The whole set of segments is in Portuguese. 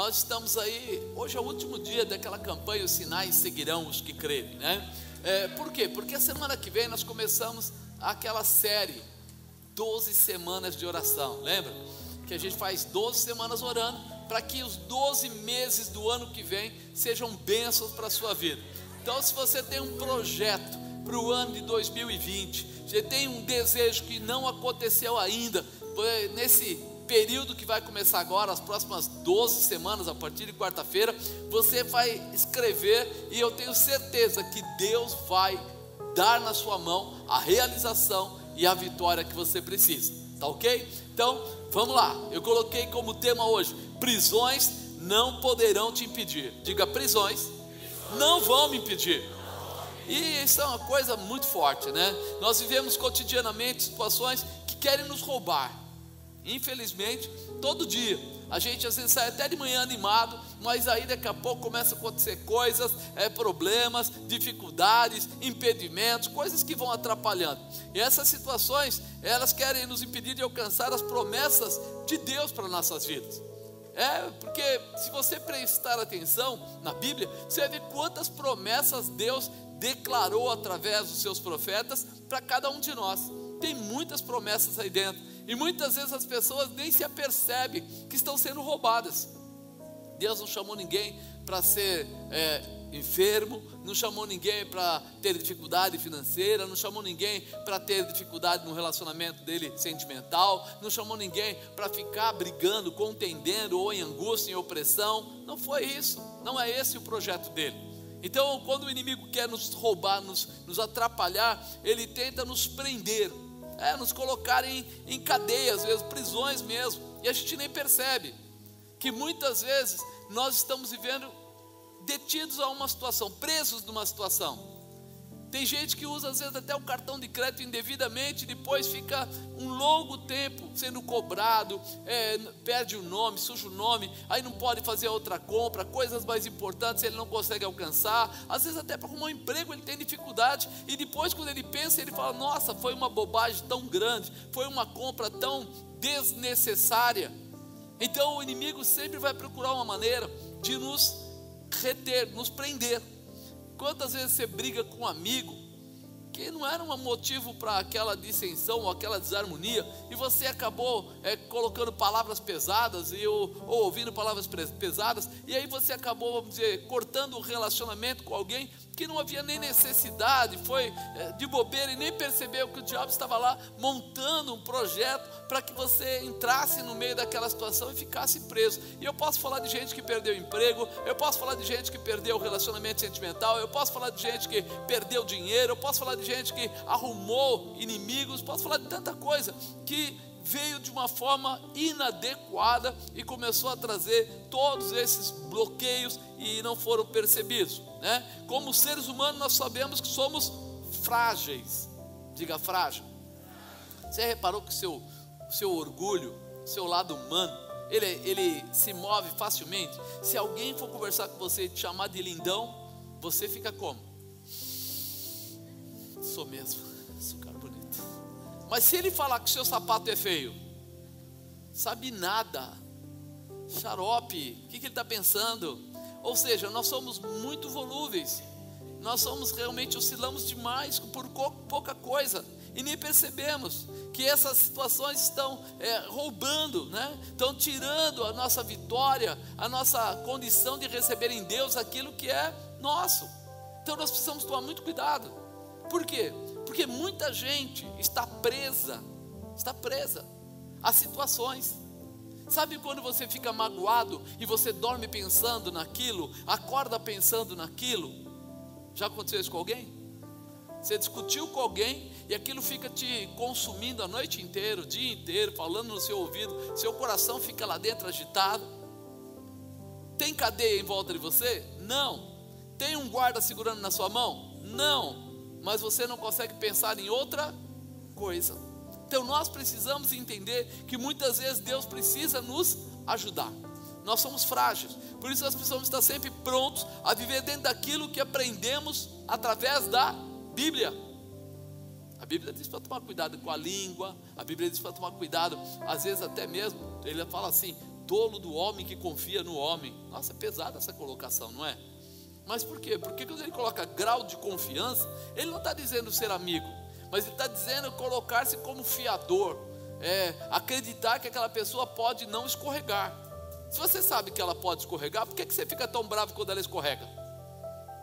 nós estamos aí, hoje é o último dia daquela campanha Os Sinais Seguirão os que crerem, né? É, por quê? Porque a semana que vem nós começamos aquela série 12 semanas de oração, lembra? Que a gente faz 12 semanas orando para que os 12 meses do ano que vem sejam bênçãos para a sua vida. Então, se você tem um projeto para o ano de 2020, você tem um desejo que não aconteceu ainda, nesse período que vai começar agora, as próximas 12 semanas, a partir de quarta-feira, você vai escrever e eu tenho certeza que Deus vai dar na sua mão a realização e a vitória que você precisa, tá ok? Então, vamos lá, eu coloquei como tema hoje: prisões não poderão te impedir. Diga, prisões não vão me impedir. E isso é uma coisa muito forte, né? Nós vivemos cotidianamente situações que querem nos roubar. Infelizmente, todo dia. A gente às vezes sai até de manhã animado, mas aí daqui a pouco começa a acontecer coisas, é, problemas, dificuldades, impedimentos, coisas que vão atrapalhando. E essas situações, elas querem nos impedir de alcançar as promessas de Deus para nossas vidas. É, porque se você prestar atenção na Bíblia, você ver quantas promessas Deus declarou através dos seus profetas para cada um de nós. Tem muitas promessas aí dentro. E muitas vezes as pessoas nem se apercebem que estão sendo roubadas. Deus não chamou ninguém para ser é, enfermo, não chamou ninguém para ter dificuldade financeira, não chamou ninguém para ter dificuldade no relacionamento dele sentimental, não chamou ninguém para ficar brigando, contendendo ou em angústia, em opressão. Não foi isso, não é esse o projeto dele. Então, quando o inimigo quer nos roubar, nos, nos atrapalhar, ele tenta nos prender é, nos colocarem em, em cadeias, mesmo, prisões mesmo, e a gente nem percebe que muitas vezes nós estamos vivendo detidos a uma situação, presos numa situação. Tem gente que usa às vezes até o cartão de crédito indevidamente, depois fica um longo tempo sendo cobrado, é, perde o nome, suja o nome, aí não pode fazer outra compra, coisas mais importantes ele não consegue alcançar, às vezes até para arrumar um emprego ele tem dificuldade, e depois quando ele pensa, ele fala: Nossa, foi uma bobagem tão grande, foi uma compra tão desnecessária. Então o inimigo sempre vai procurar uma maneira de nos reter, nos prender. Quantas vezes você briga com um amigo que não era um motivo para aquela dissensão ou aquela desarmonia, e você acabou é, colocando palavras pesadas e, ou, ou, ouvindo palavras pesadas, e aí você acabou, vamos dizer, cortando o relacionamento com alguém que não havia nem necessidade, foi é, de bobeira e nem percebeu que o diabo estava lá montando um projeto para que você entrasse no meio daquela situação e ficasse preso. E eu posso falar de gente que perdeu emprego, eu posso falar de gente que perdeu o relacionamento sentimental, eu posso falar de gente que perdeu dinheiro, eu posso falar de gente que arrumou inimigos, posso falar de tanta coisa que veio de uma forma inadequada e começou a trazer todos esses bloqueios e não foram percebidos. Né? Como seres humanos, nós sabemos que somos frágeis. Diga frágil. Você reparou que o seu, seu orgulho, seu lado humano, ele, ele se move facilmente? Se alguém for conversar com você e te chamar de lindão, você fica como? Sou mesmo. Mas se ele falar que o seu sapato é feio, sabe nada, xarope, o que, que ele está pensando? Ou seja, nós somos muito volúveis, nós somos realmente oscilamos demais por pouca coisa e nem percebemos que essas situações estão é, roubando, né? estão tirando a nossa vitória, a nossa condição de receber em Deus aquilo que é nosso. Então nós precisamos tomar muito cuidado. Por quê? Porque muita gente está presa, está presa a situações. Sabe quando você fica magoado e você dorme pensando naquilo, acorda pensando naquilo? Já aconteceu isso com alguém? Você discutiu com alguém e aquilo fica te consumindo a noite inteira, o dia inteiro, falando no seu ouvido, seu coração fica lá dentro agitado. Tem cadeia em volta de você? Não. Tem um guarda segurando na sua mão? Não mas você não consegue pensar em outra coisa. Então nós precisamos entender que muitas vezes Deus precisa nos ajudar. Nós somos frágeis, por isso nós precisamos estar sempre prontos a viver dentro daquilo que aprendemos através da Bíblia. A Bíblia diz para tomar cuidado com a língua, a Bíblia diz para tomar cuidado, às vezes até mesmo, ele fala assim: tolo do homem que confia no homem. Nossa, é pesada essa colocação, não é? Mas por quê? Porque quando ele coloca grau de confiança, ele não está dizendo ser amigo, mas ele está dizendo colocar-se como fiador, é, acreditar que aquela pessoa pode não escorregar. Se você sabe que ela pode escorregar, por que, que você fica tão bravo quando ela escorrega?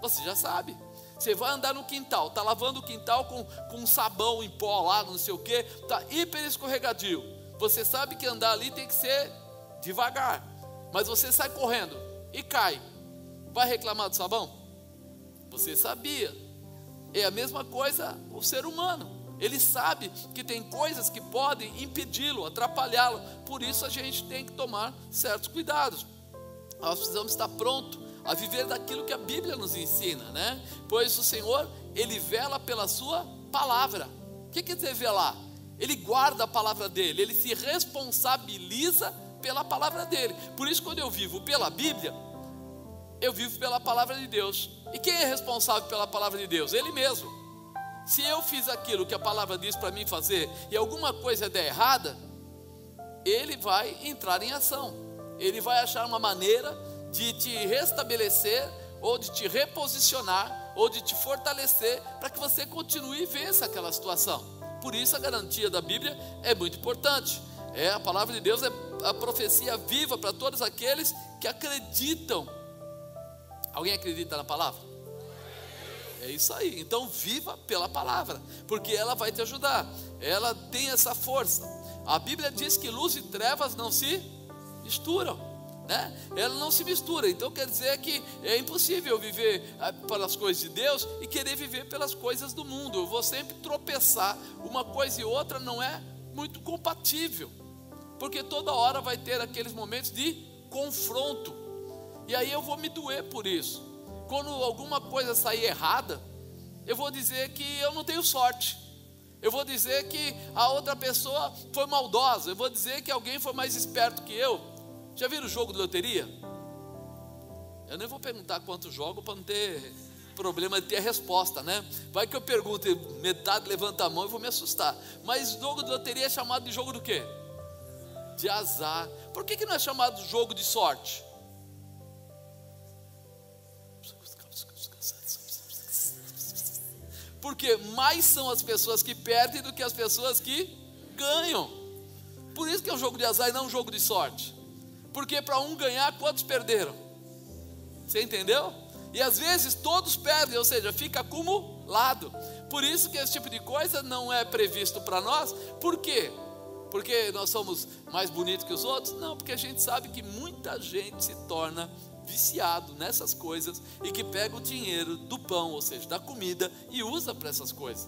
Você já sabe. Você vai andar no quintal, está lavando o quintal com, com sabão em pó lá, não sei o que, está hiper escorregadio. Você sabe que andar ali tem que ser devagar, mas você sai correndo e cai. Vai reclamar do sabão? Você sabia. É a mesma coisa o ser humano. Ele sabe que tem coisas que podem impedi-lo, atrapalhá-lo. Por isso a gente tem que tomar certos cuidados. Nós precisamos estar pronto a viver daquilo que a Bíblia nos ensina, né? Pois o Senhor, ele vela pela sua palavra. O que quer dizer velar? Ele guarda a palavra dele, ele se responsabiliza pela palavra dele. Por isso, quando eu vivo pela Bíblia, eu vivo pela palavra de Deus. E quem é responsável pela palavra de Deus? Ele mesmo. Se eu fiz aquilo que a palavra diz para mim fazer e alguma coisa der errada, ele vai entrar em ação. Ele vai achar uma maneira de te restabelecer ou de te reposicionar ou de te fortalecer para que você continue e vença aquela situação. Por isso a garantia da Bíblia é muito importante. É a palavra de Deus é a profecia viva para todos aqueles que acreditam. Alguém acredita na palavra? É isso aí. Então viva pela palavra, porque ela vai te ajudar. Ela tem essa força. A Bíblia diz que luz e trevas não se misturam. Né? Ela não se mistura, então quer dizer que é impossível viver ah, pelas coisas de Deus e querer viver pelas coisas do mundo. Eu vou sempre tropeçar, uma coisa e outra não é muito compatível, porque toda hora vai ter aqueles momentos de confronto, e aí eu vou me doer por isso quando alguma coisa sair errada, eu vou dizer que eu não tenho sorte. Eu vou dizer que a outra pessoa foi maldosa. Eu vou dizer que alguém foi mais esperto que eu. Já viram o jogo de loteria? Eu nem vou perguntar quanto jogo para não ter problema de ter a resposta, né? Vai que eu pergunto, metade levanta a mão e vou me assustar. Mas jogo de loteria é chamado de jogo do quê? De azar. Por que, que não é chamado jogo de sorte? Porque mais são as pessoas que perdem do que as pessoas que ganham. Por isso que é um jogo de azar e não um jogo de sorte. Porque para um ganhar, quantos perderam? Você entendeu? E às vezes todos perdem, ou seja, fica acumulado. Por isso que esse tipo de coisa não é previsto para nós. Por quê? Porque nós somos mais bonitos que os outros? Não, porque a gente sabe que muita gente se torna viciado nessas coisas e que pega o dinheiro do pão, ou seja, da comida, e usa para essas coisas.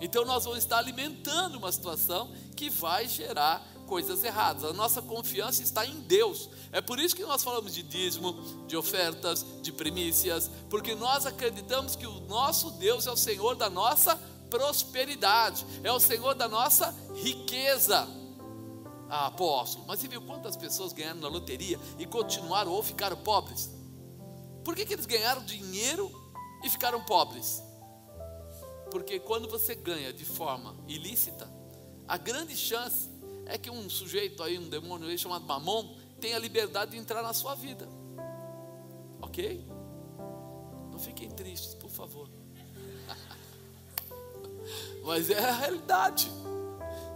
Então nós vamos estar alimentando uma situação que vai gerar coisas erradas. A nossa confiança está em Deus. É por isso que nós falamos de dízimo, de ofertas, de primícias, porque nós acreditamos que o nosso Deus é o Senhor da nossa prosperidade, é o Senhor da nossa riqueza. Ah, apóstolo, mas você viu quantas pessoas ganharam na loteria e continuaram ou ficaram pobres? Por que, que eles ganharam dinheiro e ficaram pobres? Porque quando você ganha de forma ilícita, a grande chance é que um sujeito aí, um demônio aí chamado Mamon, tenha liberdade de entrar na sua vida. Ok? Não fiquem tristes, por favor. Mas é a realidade.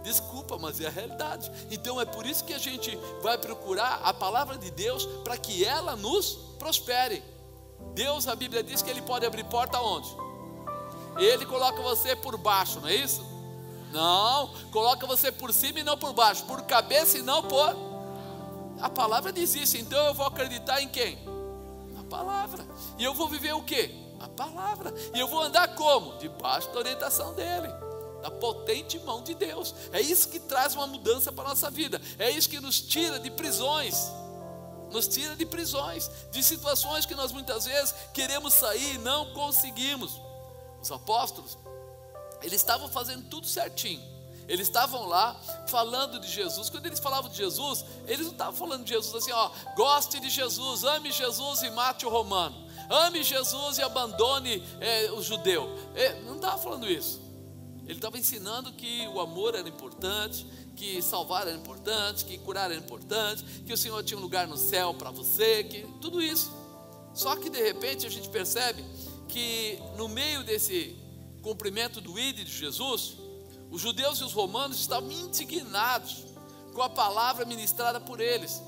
Desculpa, mas é a realidade. Então é por isso que a gente vai procurar a palavra de Deus para que ela nos prospere. Deus, a Bíblia diz que Ele pode abrir porta onde? Ele coloca você por baixo, não é isso? Não, coloca você por cima e não por baixo, por cabeça e não por. A palavra diz isso, então eu vou acreditar em quem? Na palavra. E eu vou viver o quê? A palavra. E eu vou andar como? Debaixo da orientação dele da potente mão de Deus. É isso que traz uma mudança para a nossa vida. É isso que nos tira de prisões. Nos tira de prisões, de situações que nós muitas vezes queremos sair e não conseguimos. Os apóstolos, eles estavam fazendo tudo certinho. Eles estavam lá falando de Jesus. Quando eles falavam de Jesus, eles não estavam falando de Jesus assim, ó, goste de Jesus, ame Jesus e mate o romano. Ame Jesus e abandone é, o judeu. É, não estava falando isso. Ele estava ensinando que o amor era importante, que salvar era importante, que curar era importante, que o Senhor tinha um lugar no céu para você, que tudo isso. Só que de repente a gente percebe que no meio desse cumprimento do ID de Jesus, os judeus e os romanos estavam indignados com a palavra ministrada por eles,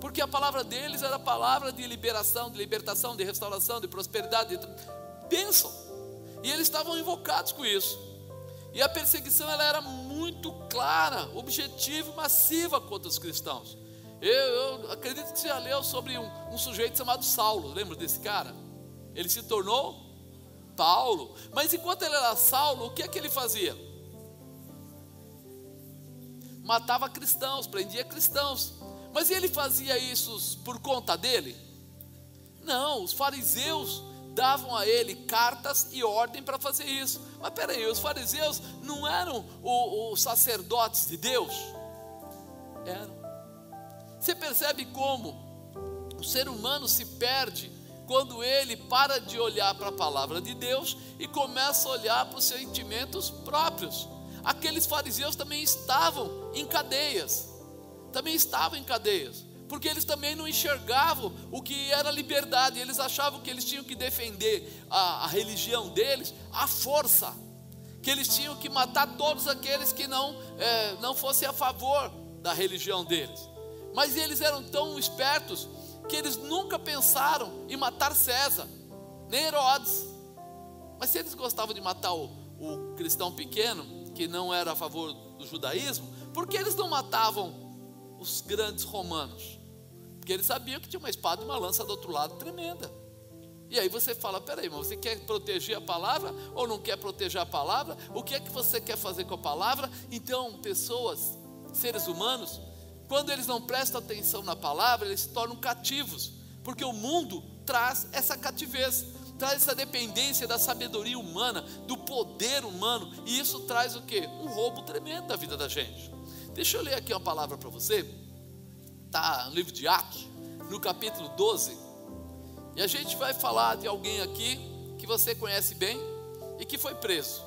porque a palavra deles era a palavra de liberação, de libertação, de restauração, de prosperidade, de bênção, e eles estavam invocados com isso. E a perseguição ela era muito clara, objetiva e massiva contra os cristãos. Eu, eu, acredito que você já leu sobre um, um sujeito chamado Saulo, lembra desse cara? Ele se tornou Paulo, mas enquanto ele era Saulo, o que é que ele fazia? Matava cristãos, prendia cristãos, mas ele fazia isso por conta dele? Não, os fariseus davam a ele cartas e ordem para fazer isso. Mas peraí, os fariseus não eram os sacerdotes de Deus? Eram. Você percebe como o ser humano se perde quando ele para de olhar para a palavra de Deus e começa a olhar para os sentimentos próprios. Aqueles fariseus também estavam em cadeias, também estavam em cadeias porque eles também não enxergavam o que era liberdade, eles achavam que eles tinham que defender a, a religião deles à força, que eles tinham que matar todos aqueles que não, é, não fossem a favor da religião deles. Mas eles eram tão espertos que eles nunca pensaram em matar César, nem Herodes. Mas se eles gostavam de matar o, o cristão pequeno, que não era a favor do judaísmo, por que eles não matavam os grandes romanos? Porque eles sabiam que tinha uma espada e uma lança do outro lado tremenda. E aí você fala: peraí, mas você quer proteger a palavra ou não quer proteger a palavra? O que é que você quer fazer com a palavra? Então, pessoas, seres humanos, quando eles não prestam atenção na palavra, eles se tornam cativos, porque o mundo traz essa cativez, traz essa dependência da sabedoria humana, do poder humano, e isso traz o que? Um roubo tremendo da vida da gente. Deixa eu ler aqui uma palavra para você está no livro de Atos, no capítulo 12. E a gente vai falar de alguém aqui que você conhece bem e que foi preso.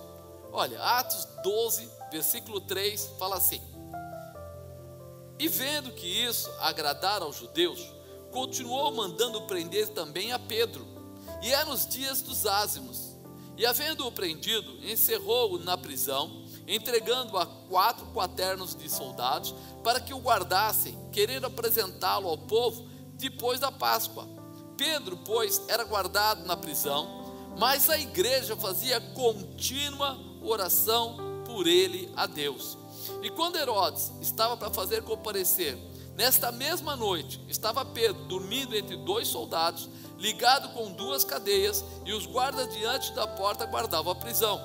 Olha, Atos 12, versículo 3, fala assim: E vendo que isso agradara aos judeus, continuou mandando prender também a Pedro. E é nos dias dos ázimos. E havendo-o prendido, encerrou-o na prisão entregando a quatro quaternos de soldados para que o guardassem, querendo apresentá-lo ao povo depois da Páscoa. Pedro, pois, era guardado na prisão, mas a igreja fazia contínua oração por ele a Deus. E quando Herodes estava para fazer comparecer, nesta mesma noite, estava Pedro dormindo entre dois soldados, ligado com duas cadeias, e os guardas diante da porta guardavam a prisão.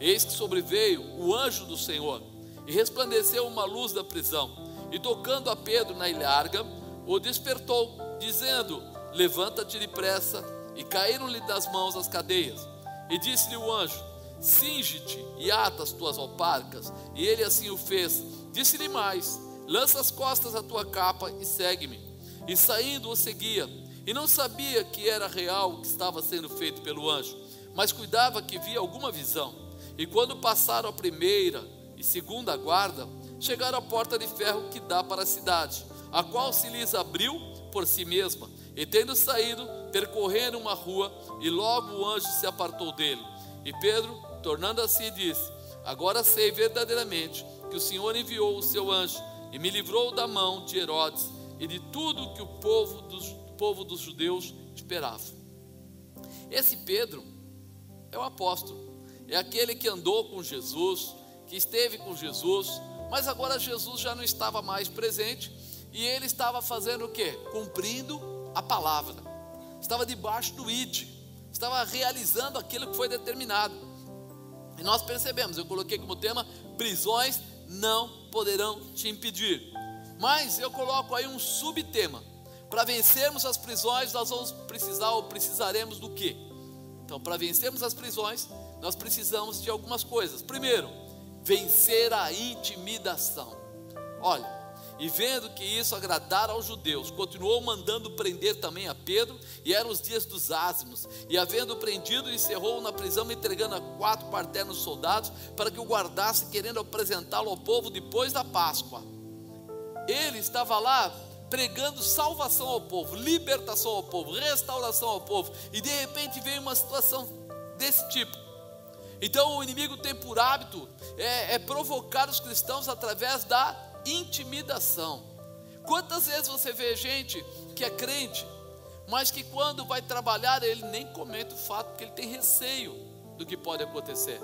Eis que sobreveio o anjo do Senhor, e resplandeceu uma luz da prisão, e tocando a Pedro na ilharga, o despertou, dizendo: Levanta-te depressa, e caíram-lhe das mãos as cadeias. E disse-lhe o anjo: Cinge-te e ata as tuas alparcas. E ele assim o fez. Disse-lhe mais: Lança as costas a tua capa e segue-me. E saindo o seguia, e não sabia que era real o que estava sendo feito pelo anjo, mas cuidava que via alguma visão. E quando passaram a primeira e segunda guarda, chegaram à porta de ferro que dá para a cidade, a qual se lhes abriu por si mesma. E tendo saído, percorreram uma rua, e logo o anjo se apartou dele. E Pedro, tornando a si, disse: Agora sei verdadeiramente que o Senhor enviou o seu anjo e me livrou da mão de Herodes e de tudo que o povo dos, povo dos judeus esperava. Esse Pedro é o apóstolo é aquele que andou com Jesus, que esteve com Jesus, mas agora Jesus já não estava mais presente e ele estava fazendo o que? Cumprindo a palavra, estava debaixo do id, estava realizando aquilo que foi determinado. E nós percebemos, eu coloquei como tema: prisões não poderão te impedir. Mas eu coloco aí um subtema. Para vencermos as prisões, nós vamos precisar ou precisaremos do quê? Então, para vencermos as prisões, nós precisamos de algumas coisas. Primeiro, vencer a intimidação. Olha, E vendo que isso agradara aos judeus, continuou mandando prender também a Pedro, e eram os dias dos ázimos. E havendo prendido, encerrou-o na prisão, entregando a quatro parternos soldados, para que o guardasse, querendo apresentá-lo ao povo depois da Páscoa. Ele estava lá pregando salvação ao povo, libertação ao povo, restauração ao povo, e de repente veio uma situação desse tipo. Então o inimigo tem por hábito é, é provocar os cristãos através da intimidação. Quantas vezes você vê gente que é crente, mas que quando vai trabalhar ele nem comenta o fato porque ele tem receio do que pode acontecer.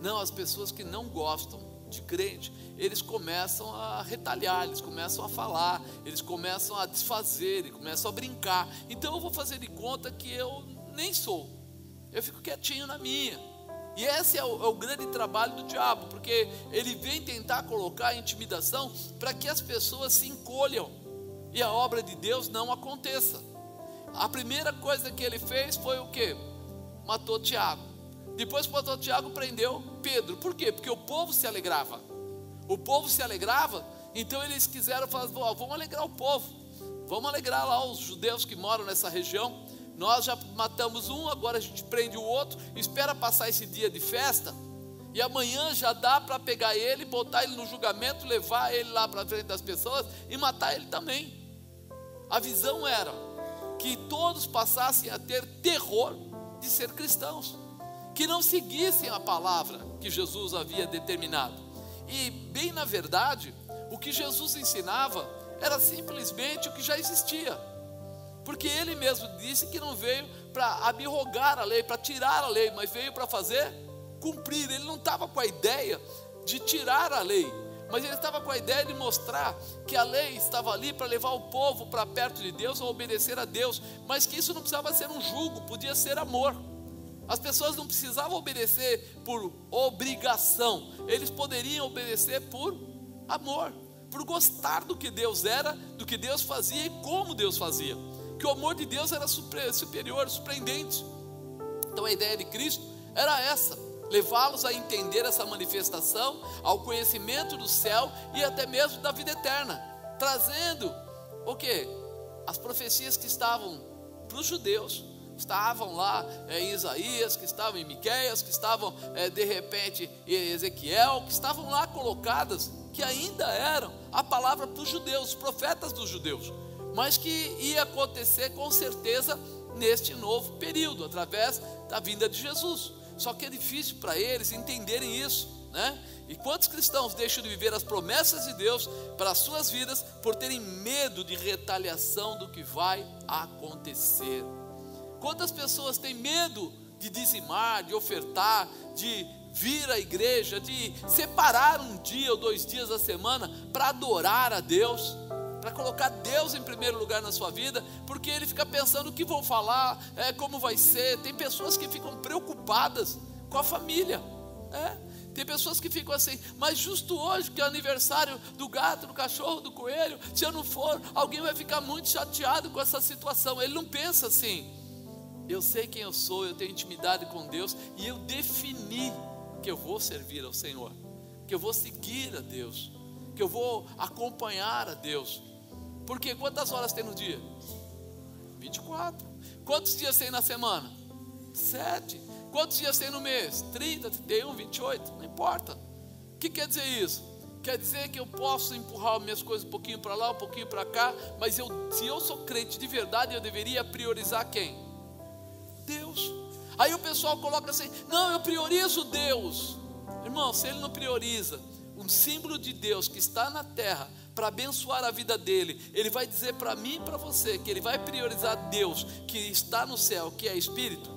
Não, as pessoas que não gostam de crente, eles começam a retalhar, eles começam a falar, eles começam a desfazer, eles começam a brincar. Então eu vou fazer de conta que eu nem sou. Eu fico quietinho na minha. E esse é o, é o, grande trabalho do diabo, porque ele vem tentar colocar a intimidação para que as pessoas se encolham e a obra de Deus não aconteça. A primeira coisa que ele fez foi o que? Matou Tiago. Depois matou Tiago, prendeu Pedro. Por quê? Porque o povo se alegrava. O povo se alegrava, então eles quiseram falar: vamos alegrar o povo, vamos alegrar lá os judeus que moram nessa região. Nós já matamos um, agora a gente prende o outro, espera passar esse dia de festa, e amanhã já dá para pegar ele, botar ele no julgamento, levar ele lá para frente das pessoas e matar ele também. A visão era que todos passassem a ter terror de ser cristãos, que não seguissem a palavra que Jesus havia determinado. E, bem na verdade, o que Jesus ensinava era simplesmente o que já existia. Porque ele mesmo disse que não veio para abrogar a lei, para tirar a lei, mas veio para fazer cumprir. Ele não estava com a ideia de tirar a lei, mas ele estava com a ideia de mostrar que a lei estava ali para levar o povo para perto de Deus, a obedecer a Deus, mas que isso não precisava ser um julgo, podia ser amor. As pessoas não precisavam obedecer por obrigação, eles poderiam obedecer por amor, por gostar do que Deus era, do que Deus fazia e como Deus fazia que o amor de Deus era superior, surpreendente. Então a ideia de Cristo era essa: levá-los a entender essa manifestação, ao conhecimento do céu e até mesmo da vida eterna, trazendo o que? As profecias que estavam para os judeus, estavam lá é, em Isaías, que estavam em Miqueias, que estavam é, de repente em Ezequiel, que estavam lá colocadas, que ainda eram a palavra para os judeus, os profetas dos judeus mas que ia acontecer com certeza neste novo período, através da vinda de Jesus. Só que é difícil para eles entenderem isso, né? E quantos cristãos deixam de viver as promessas de Deus para as suas vidas por terem medo de retaliação do que vai acontecer? Quantas pessoas têm medo de dizimar, de ofertar, de vir à igreja, de separar um dia ou dois dias da semana para adorar a Deus? Para colocar Deus em primeiro lugar na sua vida, porque ele fica pensando o que vão falar, é, como vai ser. Tem pessoas que ficam preocupadas com a família. É. Tem pessoas que ficam assim, mas justo hoje, que é aniversário do gato, do cachorro, do coelho, se eu não for, alguém vai ficar muito chateado com essa situação. Ele não pensa assim. Eu sei quem eu sou, eu tenho intimidade com Deus e eu defini que eu vou servir ao Senhor, que eu vou seguir a Deus, que eu vou acompanhar a Deus. Porque quantas horas tem no dia? 24. Quantos dias tem na semana? 7. Quantos dias tem no mês? 30, 31, 28, não importa. O que quer dizer isso? Quer dizer que eu posso empurrar minhas coisas um pouquinho para lá, um pouquinho para cá, mas eu, se eu sou crente de verdade, eu deveria priorizar quem? Deus. Aí o pessoal coloca assim: não, eu priorizo Deus. Irmão, se ele não prioriza um símbolo de Deus que está na terra, para abençoar a vida dele, ele vai dizer para mim e para você que ele vai priorizar Deus que está no céu, que é Espírito?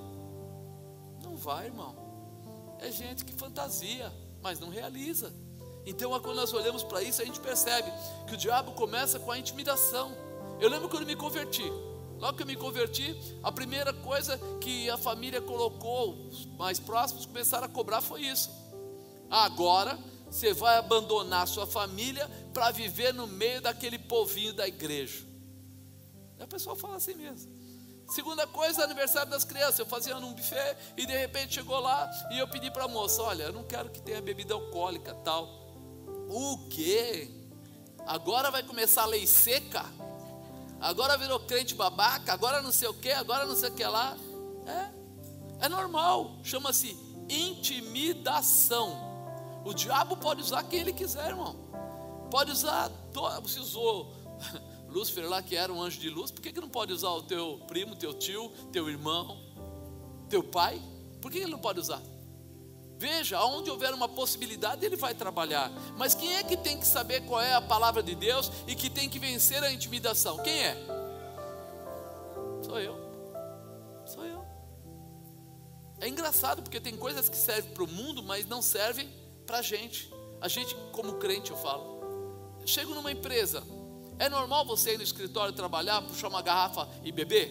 Não vai, irmão. É gente que fantasia, mas não realiza. Então, quando nós olhamos para isso, a gente percebe que o diabo começa com a intimidação. Eu lembro quando me converti. Logo que eu me converti, a primeira coisa que a família colocou, os mais próximos começaram a cobrar foi isso. Agora você vai abandonar sua família para viver no meio daquele povinho da igreja. E a pessoa fala assim mesmo. Segunda coisa, aniversário das crianças. Eu fazia num buffet e de repente chegou lá e eu pedi para a moça: Olha, eu não quero que tenha bebida alcoólica tal. O quê? Agora vai começar a lei seca. Agora virou crente babaca. Agora não sei o que. Agora não sei o que lá. É, é normal. Chama-se intimidação. O diabo pode usar quem ele quiser, irmão. Pode usar. Você usou Lúcifer lá, que era um anjo de luz. Por que, que não pode usar o teu primo, teu tio, teu irmão, teu pai? Por que ele não pode usar? Veja, onde houver uma possibilidade, ele vai trabalhar. Mas quem é que tem que saber qual é a palavra de Deus e que tem que vencer a intimidação? Quem é? Sou eu. Sou eu. É engraçado porque tem coisas que servem para o mundo, mas não servem para a gente. A gente, como crente, eu falo. Chego numa empresa. É normal você ir no escritório trabalhar, puxar uma garrafa e beber?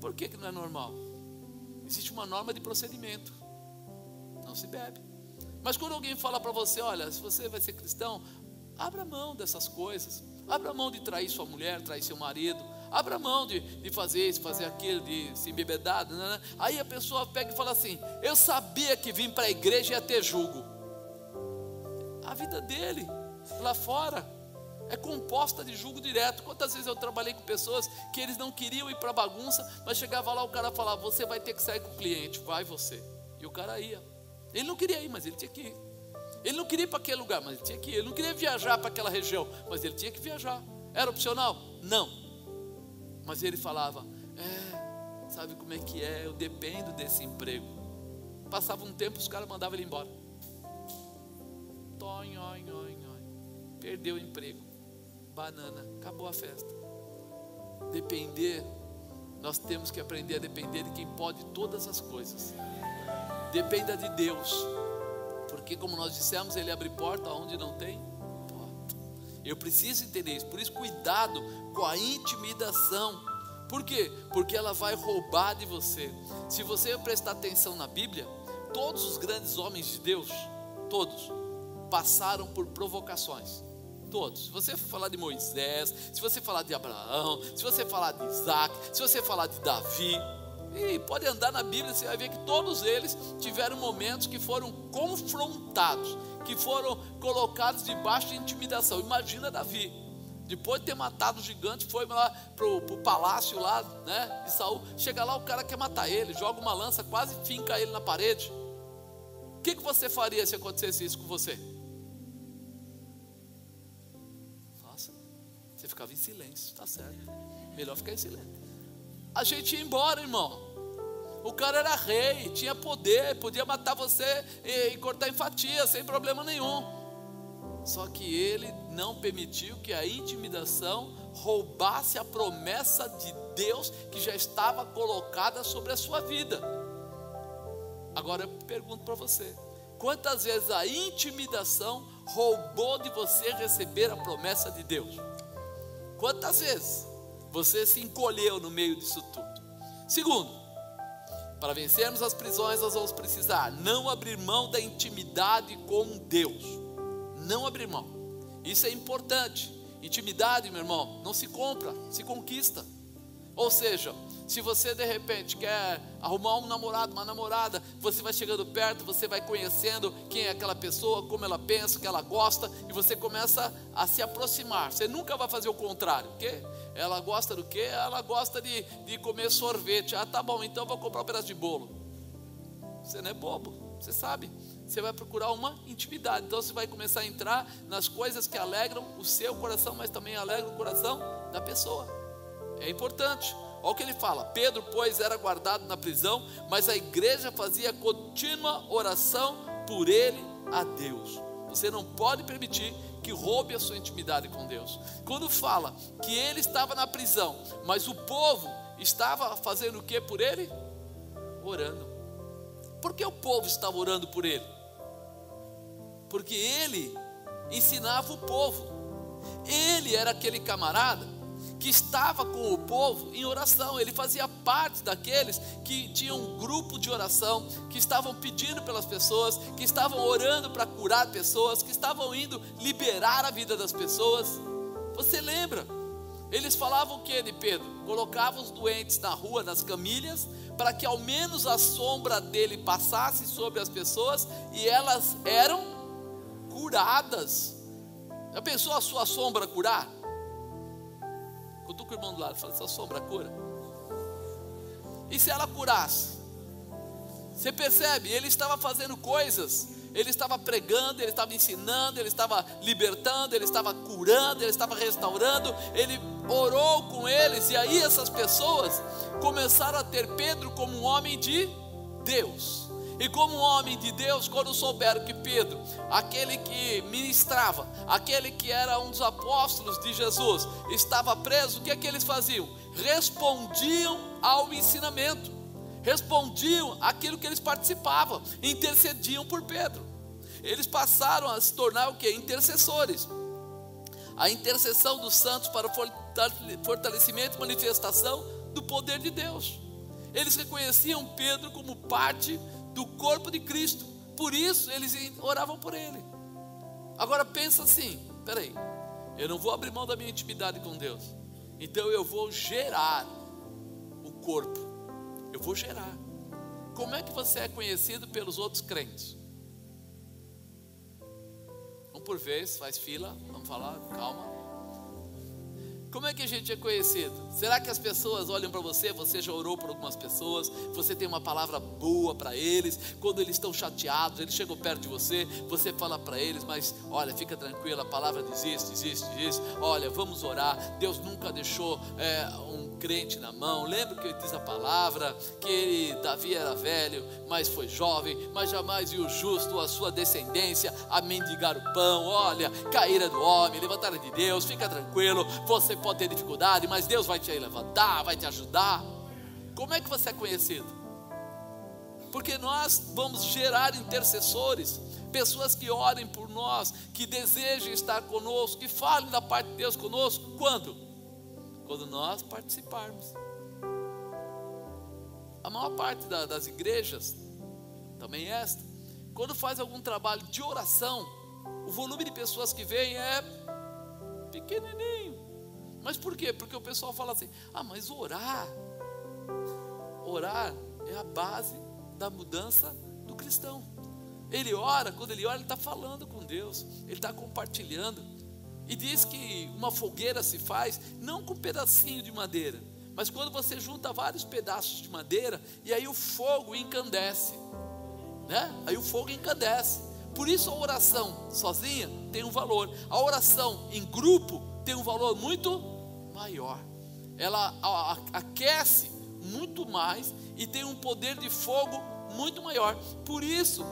Por que, que não é normal? Existe uma norma de procedimento não se bebe. Mas quando alguém fala para você, olha, se você vai ser cristão, abra mão dessas coisas. Abra mão de trair sua mulher, trair seu marido. Abra mão de, de fazer isso, fazer aquilo, de se embebedar. Né, né, né? Aí a pessoa pega e fala assim: Eu sabia que vim para a igreja ia ter jugo. A vida dele, lá fora, é composta de julgo direto. Quantas vezes eu trabalhei com pessoas que eles não queriam ir para bagunça, mas chegava lá o cara falava: Você vai ter que sair com o cliente, vai você. E o cara ia. Ele não queria ir, mas ele tinha que ir. Ele não queria ir para aquele lugar, mas ele tinha que ir. Ele não queria viajar para aquela região, mas ele tinha que viajar. Era opcional? Não. Mas ele falava: É, sabe como é que é? Eu dependo desse emprego. Passava um tempo, os caras mandavam ele embora. Tonho. Perdeu o emprego. Banana, acabou a festa. Depender, nós temos que aprender a depender de quem pode todas as coisas. Dependa de Deus. Porque, como nós dissemos, Ele abre porta onde não tem porta. Eu preciso entender isso. Por isso, cuidado com a intimidação. Por quê? Porque ela vai roubar de você. Se você prestar atenção na Bíblia, todos os grandes homens de Deus, todos, passaram por provocações. Todos. Se você falar de Moisés, se você falar de Abraão, se você falar de Isaac, se você falar de Davi, e pode andar na Bíblia, você vai ver que todos eles tiveram momentos que foram confrontados, que foram colocados debaixo de intimidação. Imagina Davi, depois de ter matado o gigante, foi lá para o palácio lá, né, de Saul. Chega lá, o cara quer matar ele, joga uma lança, quase finca ele na parede. O que, que você faria se acontecesse isso com você? Ficava em silêncio, tá certo. Melhor ficar em silêncio a gente ia embora, irmão. O cara era rei, tinha poder, podia matar você e, e cortar em fatia sem problema nenhum. Só que ele não permitiu que a intimidação roubasse a promessa de Deus que já estava colocada sobre a sua vida. Agora eu pergunto para você: quantas vezes a intimidação roubou de você receber a promessa de Deus? Quantas vezes? Você se encolheu no meio disso tudo. Segundo, para vencermos as prisões, nós vamos precisar não abrir mão da intimidade com Deus. Não abrir mão. Isso é importante. Intimidade, meu irmão, não se compra, se conquista. Ou seja, se você de repente quer arrumar um namorado, uma namorada, você vai chegando perto, você vai conhecendo quem é aquela pessoa, como ela pensa, o que ela gosta, e você começa a se aproximar. Você nunca vai fazer o contrário, porque ela gosta do quê? Ela gosta de, de comer sorvete. Ah, tá bom, então eu vou comprar um pedaço de bolo. Você não é bobo, você sabe. Você vai procurar uma intimidade. Então você vai começar a entrar nas coisas que alegram o seu coração, mas também alegram o coração da pessoa. É importante. Olha o que ele fala: Pedro, pois, era guardado na prisão, mas a igreja fazia contínua oração por ele a Deus. Você não pode permitir que roube a sua intimidade com Deus. Quando fala que ele estava na prisão, mas o povo estava fazendo o que por ele? Orando. Por que o povo estava orando por ele? Porque ele ensinava o povo. Ele era aquele camarada que estava com o povo em oração, ele fazia parte daqueles que tinham um grupo de oração, que estavam pedindo pelas pessoas, que estavam orando para curar pessoas, que estavam indo liberar a vida das pessoas. Você lembra? Eles falavam o que de Pedro? Colocavam os doentes na rua, nas camilhas, para que ao menos a sombra dele passasse sobre as pessoas e elas eram curadas. Já pensou a sua sombra curar? Cutuca o irmão do lado, fala, essa sombra cura. E se ela curasse? Você percebe? Ele estava fazendo coisas, ele estava pregando, ele estava ensinando, ele estava libertando, ele estava curando, ele estava restaurando, ele orou com eles, e aí essas pessoas começaram a ter Pedro como um homem de Deus. E como homem de Deus, quando souberam que Pedro, aquele que ministrava, aquele que era um dos apóstolos de Jesus, estava preso, o que é que eles faziam? Respondiam ao ensinamento, respondiam aquilo que eles participavam, intercediam por Pedro. Eles passaram a se tornar o que? Intercessores. A intercessão dos santos para o fortalecimento e manifestação do poder de Deus. Eles reconheciam Pedro como parte do corpo de Cristo. Por isso eles oravam por ele. Agora pensa assim, peraí, eu não vou abrir mão da minha intimidade com Deus. Então eu vou gerar o corpo. Eu vou gerar. Como é que você é conhecido pelos outros crentes? Um por vez, faz fila, vamos falar, calma. Como é que a gente é conhecido? Será que as pessoas olham para você? Você já orou por algumas pessoas? Você tem uma palavra boa para eles? Quando eles estão chateados, eles chegam perto de você, você fala para eles, mas olha, fica tranquilo, a palavra existe, existe, existe. Olha, vamos orar. Deus nunca deixou é, um crente na mão. Lembra que diz a palavra que ele, Davi era velho, mas foi jovem, mas jamais viu o justo, a sua descendência, a mendigar o pão. Olha, caíra do homem, levantar de Deus, fica tranquilo. Você pode ter dificuldade, mas Deus vai te levantar, vai te ajudar. Como é que você é conhecido? Porque nós vamos gerar intercessores, pessoas que orem por nós, que desejem estar conosco, que falem da parte de Deus conosco. Quando? quando nós participarmos. A maior parte da, das igrejas, também esta, quando faz algum trabalho de oração, o volume de pessoas que vem é pequenininho. Mas por quê? Porque o pessoal fala assim: ah, mas orar, orar é a base da mudança do cristão. Ele ora, quando ele ora, ele está falando com Deus, ele está compartilhando. E diz que uma fogueira se faz não com um pedacinho de madeira, mas quando você junta vários pedaços de madeira e aí o fogo encandece, né? Aí o fogo encandece. Por isso a oração sozinha tem um valor. A oração em grupo tem um valor muito maior. Ela aquece muito mais e tem um poder de fogo muito maior. Por isso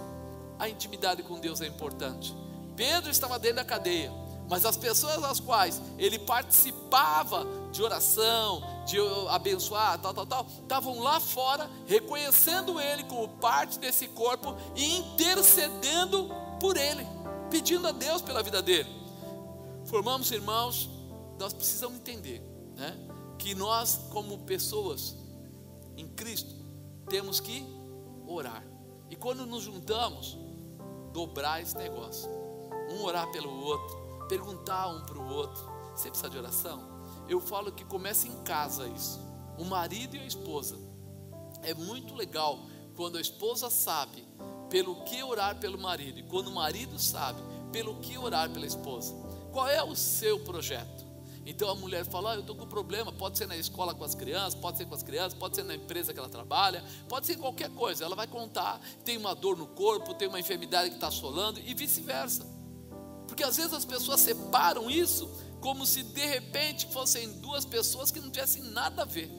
a intimidade com Deus é importante. Pedro estava dentro da cadeia. Mas as pessoas às quais ele participava de oração, de abençoar, tal, tal, tal, estavam lá fora, reconhecendo ele como parte desse corpo e intercedendo por ele, pedindo a Deus pela vida dele. Formamos irmãos, nós precisamos entender, né, que nós, como pessoas em Cristo, temos que orar. E quando nos juntamos, dobrar esse negócio. Um orar pelo outro, perguntar um para o outro. Você precisa de oração? Eu falo que começa em casa isso. O marido e a esposa. É muito legal quando a esposa sabe pelo que orar pelo marido e quando o marido sabe pelo que orar pela esposa. Qual é o seu projeto? Então a mulher fala: ah, Eu estou com problema. Pode ser na escola com as crianças, pode ser com as crianças, pode ser na empresa que ela trabalha, pode ser qualquer coisa. Ela vai contar: tem uma dor no corpo, tem uma enfermidade que está assolando e vice-versa. Porque às vezes as pessoas separam isso como se de repente fossem duas pessoas que não tivessem nada a ver.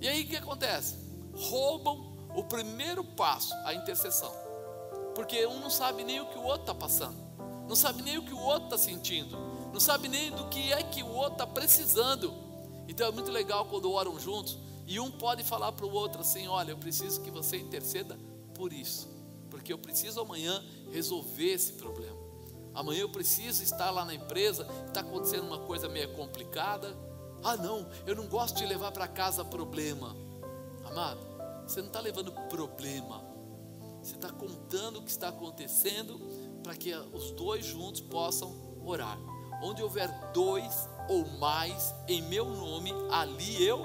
E aí o que acontece? Roubam o primeiro passo, a intercessão. Porque um não sabe nem o que o outro está passando, não sabe nem o que o outro está sentindo, não sabe nem do que é que o outro está precisando. Então é muito legal quando oram juntos e um pode falar para o outro assim: Olha, eu preciso que você interceda por isso, porque eu preciso amanhã resolver esse problema. Amanhã eu preciso estar lá na empresa, está acontecendo uma coisa meio complicada. Ah, não, eu não gosto de levar para casa problema. Amado, você não está levando problema, você está contando o que está acontecendo para que os dois juntos possam orar. Onde houver dois ou mais em meu nome, ali eu.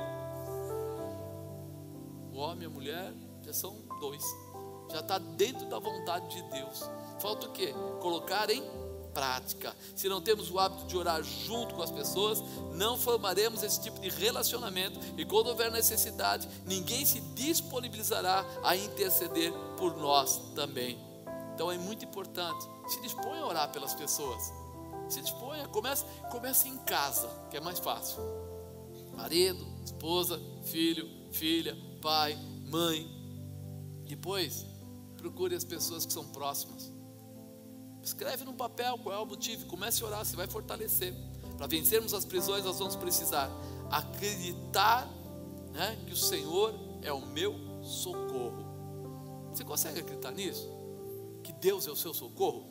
O homem e a mulher já são dois, já está dentro da vontade de Deus. Falta o quê? Colocar em prática, se não temos o hábito de orar junto com as pessoas, não formaremos esse tipo de relacionamento e quando houver necessidade, ninguém se disponibilizará a interceder por nós também. Então é muito importante, se disponha a orar pelas pessoas. Se disponha, comece, comece em casa, que é mais fácil. Marido, esposa, filho, filha, pai, mãe. Depois, procure as pessoas que são próximas. Escreve num papel qual é o motivo, comece a orar, você vai fortalecer. Para vencermos as prisões, nós vamos precisar acreditar né, que o Senhor é o meu socorro. Você consegue acreditar nisso? Que Deus é o seu socorro?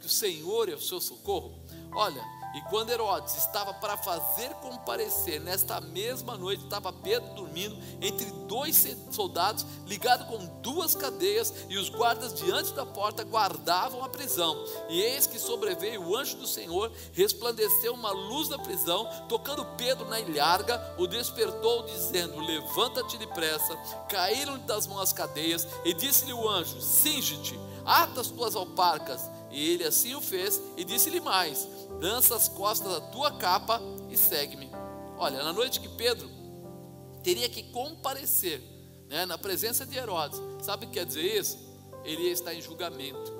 Que o Senhor é o seu socorro? Olha, e quando Herodes estava para fazer comparecer, nesta mesma noite, estava Pedro dormindo entre dois soldados, ligado com duas cadeias, e os guardas diante da porta guardavam a prisão. E eis que sobreveio o anjo do Senhor, resplandeceu uma luz da prisão, tocando Pedro na ilharga, o despertou, dizendo: Levanta-te depressa. Caíram das mãos as cadeias, e disse-lhe o anjo: Singe-te, ata as tuas alparcas. E ele assim o fez, e disse-lhe mais: Dança as costas da tua capa e segue-me. Olha, na noite que Pedro teria que comparecer né, na presença de Herodes, sabe o que quer dizer isso? Ele ia estar em julgamento.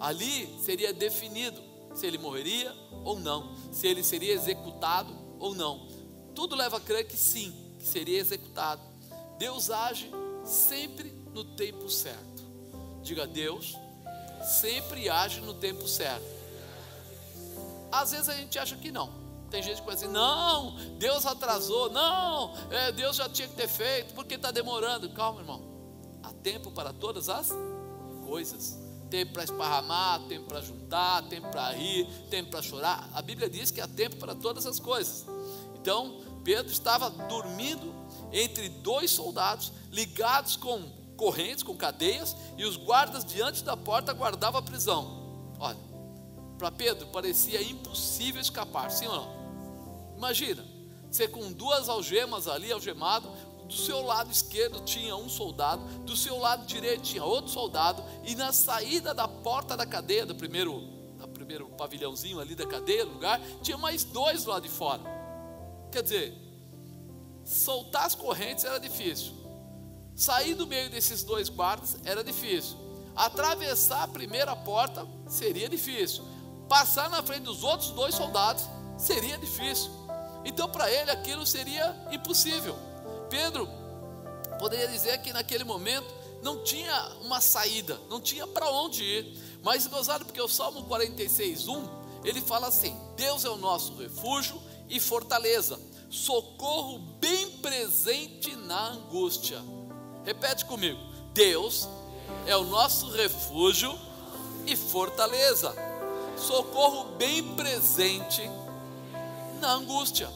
Ali seria definido se ele morreria ou não, se ele seria executado ou não. Tudo leva a crer que sim, que seria executado. Deus age sempre no tempo certo. Diga, Deus sempre age no tempo certo. Às vezes a gente acha que não. Tem gente que vai assim: não, Deus atrasou, não, é, Deus já tinha que ter feito, porque está demorando. Calma, irmão. Há tempo para todas as coisas. Tempo para esparramar, tempo para juntar, tempo para rir, tempo para chorar. A Bíblia diz que há tempo para todas as coisas. Então, Pedro estava dormindo entre dois soldados, ligados com correntes, com cadeias, e os guardas diante da porta guardavam a prisão. Olha, para Pedro parecia impossível escapar, sim ou não? Imagina, você com duas algemas ali, algemado, do seu lado esquerdo tinha um soldado, do seu lado direito tinha outro soldado, e na saída da porta da cadeia, do primeiro, do primeiro pavilhãozinho ali da cadeia, lugar, tinha mais dois lá de fora. Quer dizer, soltar as correntes era difícil. Sair do meio desses dois guardas era difícil. Atravessar a primeira porta seria difícil. Passar na frente dos outros dois soldados seria difícil. Então, para ele, aquilo seria impossível. Pedro poderia dizer que naquele momento não tinha uma saída, não tinha para onde ir. Mas gozado, porque o Salmo 46, 1, ele fala assim: Deus é o nosso refúgio e fortaleza, socorro bem presente na angústia. Repete comigo: Deus é o nosso refúgio e fortaleza, socorro bem presente na angústia.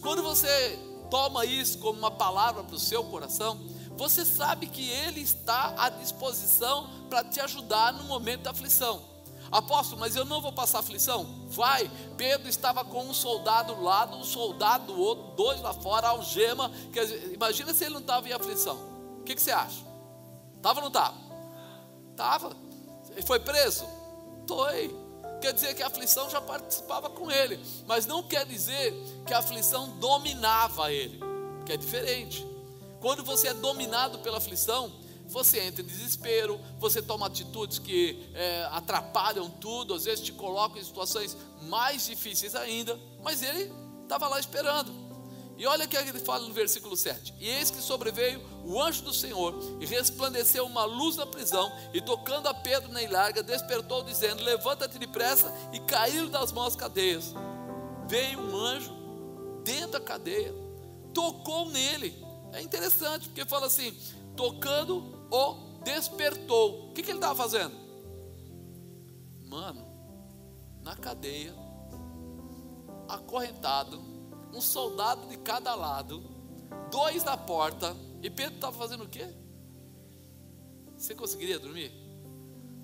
Quando você toma isso como uma palavra para o seu coração, você sabe que Ele está à disposição para te ajudar no momento da aflição. Apóstolo, mas eu não vou passar aflição? Vai. Pedro estava com um soldado do lado, um soldado do outro, dois lá fora, algema. Imagina se ele não estava em aflição. O que, que você acha? Estava ou não estava? Estava. Ele foi preso? Foi. Quer dizer que a aflição já participava com ele, mas não quer dizer que a aflição dominava ele, que é diferente. Quando você é dominado pela aflição, você entra em desespero, você toma atitudes que é, atrapalham tudo, às vezes te colocam em situações mais difíceis ainda, mas ele estava lá esperando. E olha o que ele fala no versículo 7: E eis que sobreveio o anjo do Senhor, e resplandeceu uma luz na prisão, e tocando a Pedro na ilharga, despertou, dizendo: Levanta-te depressa, e caíram das mãos as cadeias. Veio um anjo dentro da cadeia, tocou nele. É interessante, porque fala assim: tocando o despertou. O que, que ele estava fazendo? Mano, na cadeia, acorrentado um soldado de cada lado, dois na porta, e Pedro estava fazendo o quê? Você conseguiria dormir?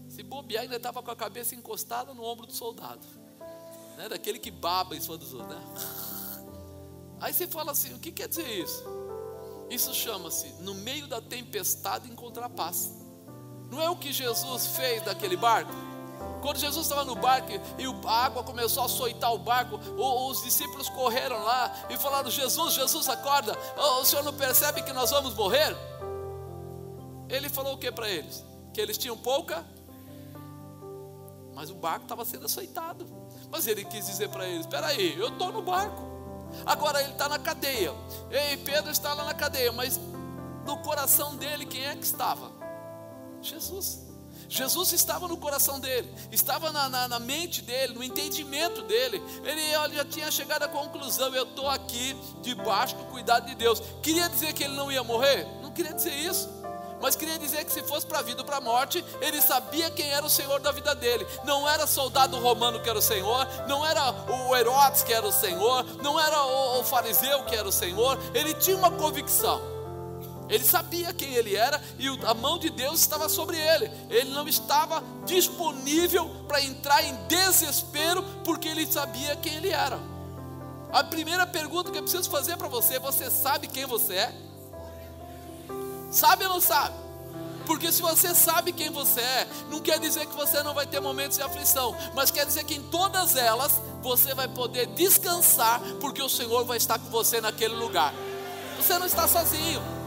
Se bobear, ainda estava com a cabeça encostada no ombro do soldado, né? daquele que baba em cima dos outros. Né? Aí você fala assim: o que quer dizer isso? Isso chama-se, no meio da tempestade, encontrar paz. Não é o que Jesus fez daquele barco? Quando Jesus estava no barco e a água começou a açoitar o barco, os discípulos correram lá e falaram: Jesus, Jesus, acorda, o senhor não percebe que nós vamos morrer? Ele falou o que para eles? Que eles tinham pouca, mas o barco estava sendo açoitado. Mas ele quis dizer para eles: Espera aí, eu estou no barco. Agora ele está na cadeia. Ei, Pedro está lá na cadeia, mas no coração dele, quem é que estava? Jesus. Jesus estava no coração dele, estava na, na, na mente dele, no entendimento dele. Ele, ele já tinha chegado à conclusão: eu estou aqui debaixo do cuidado de Deus. Queria dizer que ele não ia morrer? Não queria dizer isso. Mas queria dizer que se fosse para a vida ou para a morte, ele sabia quem era o Senhor da vida dele. Não era soldado romano que era o Senhor, não era o Herodes que era o Senhor, não era o fariseu que era o Senhor. Ele tinha uma convicção. Ele sabia quem ele era e a mão de Deus estava sobre ele. Ele não estava disponível para entrar em desespero porque ele sabia quem ele era. A primeira pergunta que eu preciso fazer para você: você sabe quem você é? Sabe ou não sabe? Porque se você sabe quem você é, não quer dizer que você não vai ter momentos de aflição, mas quer dizer que em todas elas você vai poder descansar, porque o Senhor vai estar com você naquele lugar. Você não está sozinho.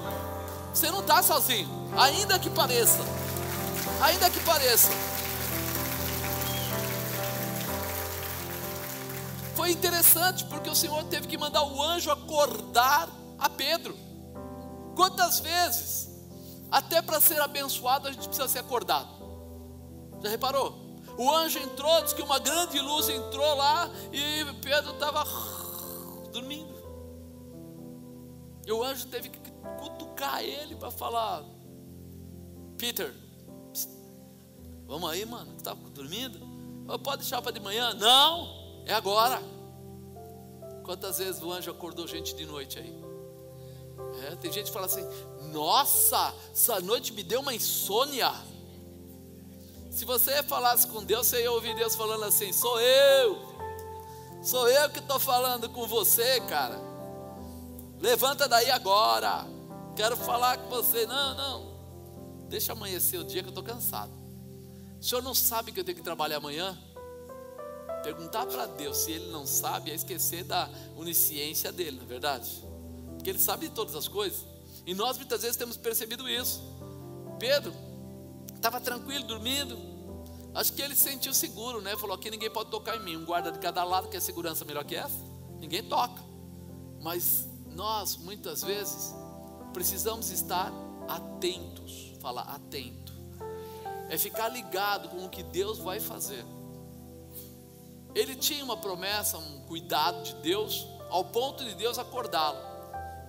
Você não está sozinho, ainda que pareça. Ainda que pareça. Foi interessante porque o Senhor teve que mandar o anjo acordar a Pedro. Quantas vezes, até para ser abençoado, a gente precisa ser acordado? Já reparou? O anjo entrou, disse que uma grande luz entrou lá e Pedro estava dormindo. E o anjo teve que cutucar ele para falar: Peter, vamos aí, mano, que está dormindo? Pode deixar para de manhã? Não, é agora. Quantas vezes o anjo acordou gente de noite aí? É, tem gente que fala assim: Nossa, essa noite me deu uma insônia. Se você falasse com Deus, você ia ouvir Deus falando assim: Sou eu, sou eu que estou falando com você, cara. Levanta daí agora. Quero falar com você. Não, não. Deixa amanhecer o dia que eu estou cansado. O senhor não sabe que eu tenho que trabalhar amanhã? Perguntar para Deus se ele não sabe é esquecer da onisciência dele, não é verdade? Porque ele sabe de todas as coisas. E nós muitas vezes temos percebido isso. Pedro estava tranquilo, dormindo. Acho que ele se sentiu seguro, né? Falou: aqui ninguém pode tocar em mim. Um guarda de cada lado, que é segurança melhor que essa? Ninguém toca. Mas nós, muitas vezes, precisamos estar atentos. Fala atento. É ficar ligado com o que Deus vai fazer. Ele tinha uma promessa, um cuidado de Deus, ao ponto de Deus acordá-lo.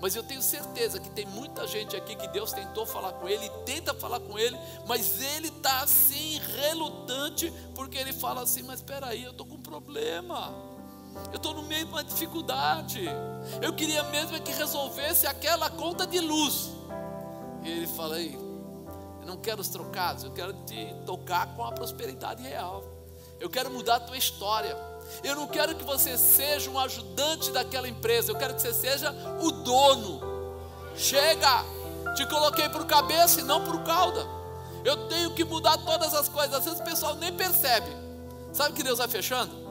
Mas eu tenho certeza que tem muita gente aqui que Deus tentou falar com ele, tenta falar com ele, mas ele está assim, relutante, porque ele fala assim: Mas espera aí, eu estou com um problema. Eu estou no meio de uma dificuldade. Eu queria mesmo é que resolvesse aquela conta de luz. E ele fala aí, eu não quero os trocados, eu quero te tocar com a prosperidade real. Eu quero mudar a tua história. Eu não quero que você seja um ajudante daquela empresa, eu quero que você seja o dono. Chega, te coloquei por cabeça e não por cauda. Eu tenho que mudar todas as coisas. Às vezes o pessoal nem percebe. Sabe que Deus vai fechando?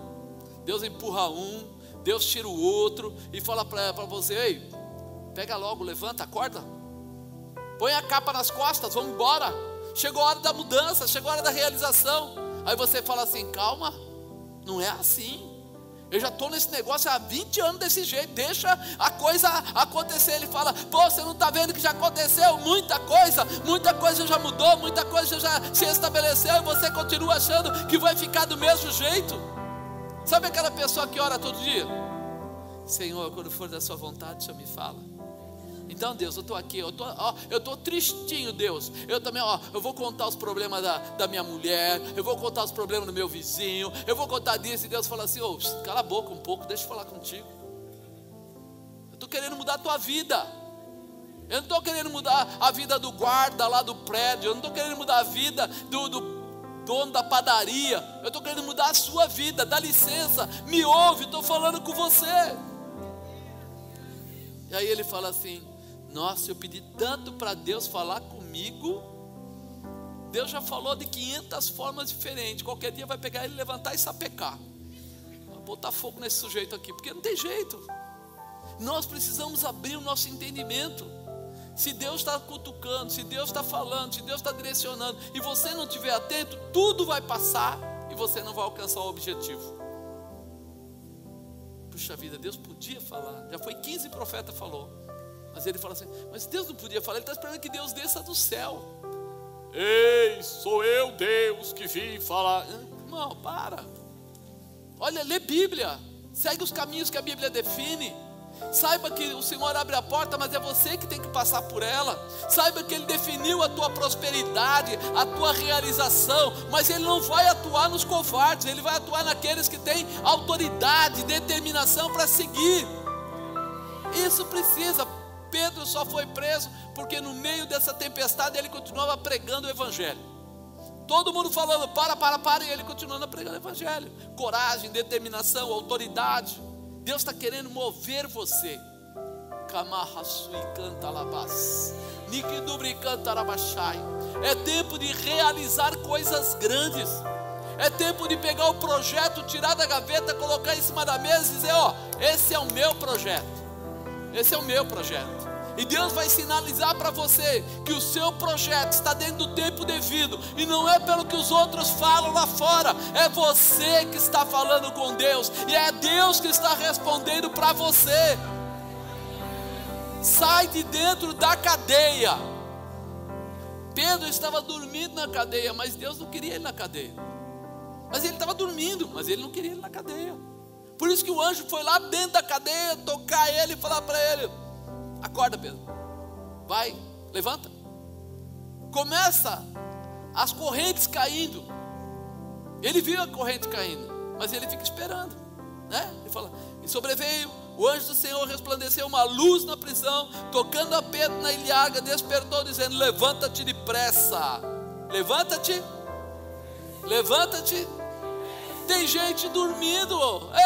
Deus empurra um, Deus tira o outro e fala para você: ei, pega logo, levanta, acorda, põe a capa nas costas, vamos embora. Chegou a hora da mudança, chegou a hora da realização. Aí você fala assim: calma, não é assim. Eu já estou nesse negócio há 20 anos desse jeito, deixa a coisa acontecer. Ele fala: pô, você não está vendo que já aconteceu muita coisa, muita coisa já mudou, muita coisa já se estabeleceu e você continua achando que vai ficar do mesmo jeito. Sabe aquela pessoa que ora todo dia? Senhor, quando for da sua vontade, o Senhor me fala. Então, Deus, eu estou aqui, eu estou tristinho, Deus. Eu também, ó, eu vou contar os problemas da, da minha mulher, eu vou contar os problemas do meu vizinho, eu vou contar disso, e Deus fala assim: oh, cala a boca um pouco, deixa eu falar contigo. Eu estou querendo mudar a tua vida. Eu não estou querendo mudar a vida do guarda lá do prédio, eu não estou querendo mudar a vida do, do dono da padaria, eu estou querendo mudar a sua vida, dá licença, me ouve, estou falando com você. E aí ele fala assim: Nossa, eu pedi tanto para Deus falar comigo, Deus já falou de 500 formas diferentes. Qualquer dia vai pegar ele, levantar e sapecar. Botar fogo nesse sujeito aqui, porque não tem jeito. Nós precisamos abrir o nosso entendimento. Se Deus está cutucando, se Deus está falando, se Deus está direcionando, e você não estiver atento, tudo vai passar e você não vai alcançar o objetivo. Puxa vida, Deus podia falar. Já foi 15 profetas falou. Mas ele fala assim: Mas Deus não podia falar, ele está esperando que Deus desça do céu. Ei, sou eu Deus que vim falar. Irmão, para. Olha, lê Bíblia. Segue os caminhos que a Bíblia define. Saiba que o Senhor abre a porta, mas é você que tem que passar por ela. Saiba que Ele definiu a tua prosperidade, a tua realização, mas Ele não vai atuar nos covardes, Ele vai atuar naqueles que têm autoridade, determinação para seguir. Isso precisa. Pedro só foi preso porque no meio dessa tempestade ele continuava pregando o Evangelho. Todo mundo falando, para, para, para, e ele continuando pregando o Evangelho. Coragem, determinação, autoridade. Deus está querendo mover você. É tempo de realizar coisas grandes. É tempo de pegar o projeto, tirar da gaveta, colocar em cima da mesa e dizer: Ó, esse é o meu projeto. Esse é o meu projeto. E Deus vai sinalizar para você que o seu projeto está dentro do tempo devido, e não é pelo que os outros falam lá fora, é você que está falando com Deus, e é Deus que está respondendo para você. Sai de dentro da cadeia. Pedro estava dormindo na cadeia, mas Deus não queria ele na cadeia. Mas ele estava dormindo, mas ele não queria ele na cadeia. Por isso que o anjo foi lá dentro da cadeia tocar ele e falar para ele: Acorda, Pedro. Vai, levanta. Começa as correntes caindo. Ele viu a corrente caindo, mas ele fica esperando, né? Ele fala: "E sobreveio o anjo do Senhor resplandeceu uma luz na prisão, tocando a Pedro na ilhaga, despertou dizendo: "Levanta-te depressa. Levanta-te. Levanta-te." Tem gente dormindo.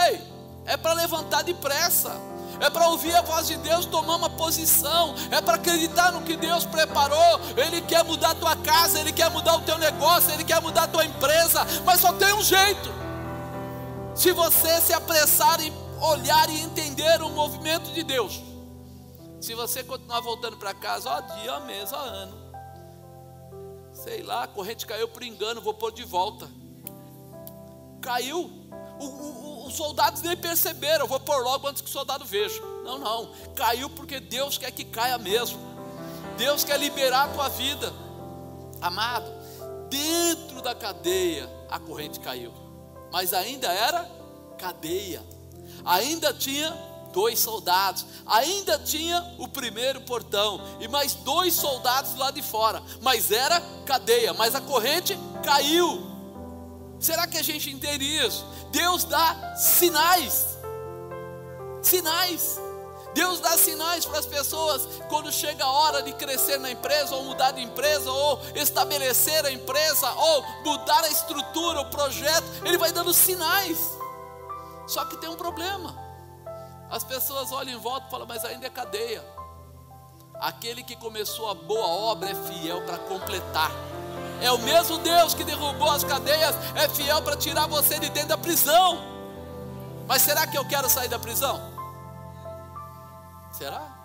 Ei, é para levantar depressa é para ouvir a voz de Deus, tomar uma posição, é para acreditar no que Deus preparou. Ele quer mudar a tua casa, Ele quer mudar o teu negócio, Ele quer mudar a tua empresa, mas só tem um jeito. Se você se apressar em olhar e entender o movimento de Deus, se você continuar voltando para casa, ó dia, ó mês, ó ano, sei lá, a corrente caiu por engano, vou pôr de volta. Caiu. O, o, os soldados nem perceberam, vou pôr logo antes que o soldado veja. Não, não, caiu porque Deus quer que caia mesmo. Deus quer liberar a tua vida. Amado, dentro da cadeia a corrente caiu, mas ainda era cadeia, ainda tinha dois soldados, ainda tinha o primeiro portão e mais dois soldados lá de fora, mas era cadeia, mas a corrente caiu. Será que a gente entende isso? Deus dá sinais. Sinais. Deus dá sinais para as pessoas quando chega a hora de crescer na empresa, ou mudar de empresa, ou estabelecer a empresa, ou mudar a estrutura, o projeto. Ele vai dando sinais. Só que tem um problema. As pessoas olham em volta e falam, mas ainda é cadeia. Aquele que começou a boa obra é fiel para completar. É o mesmo Deus que derrubou as cadeias, é fiel para tirar você de dentro da prisão. Mas será que eu quero sair da prisão? Será?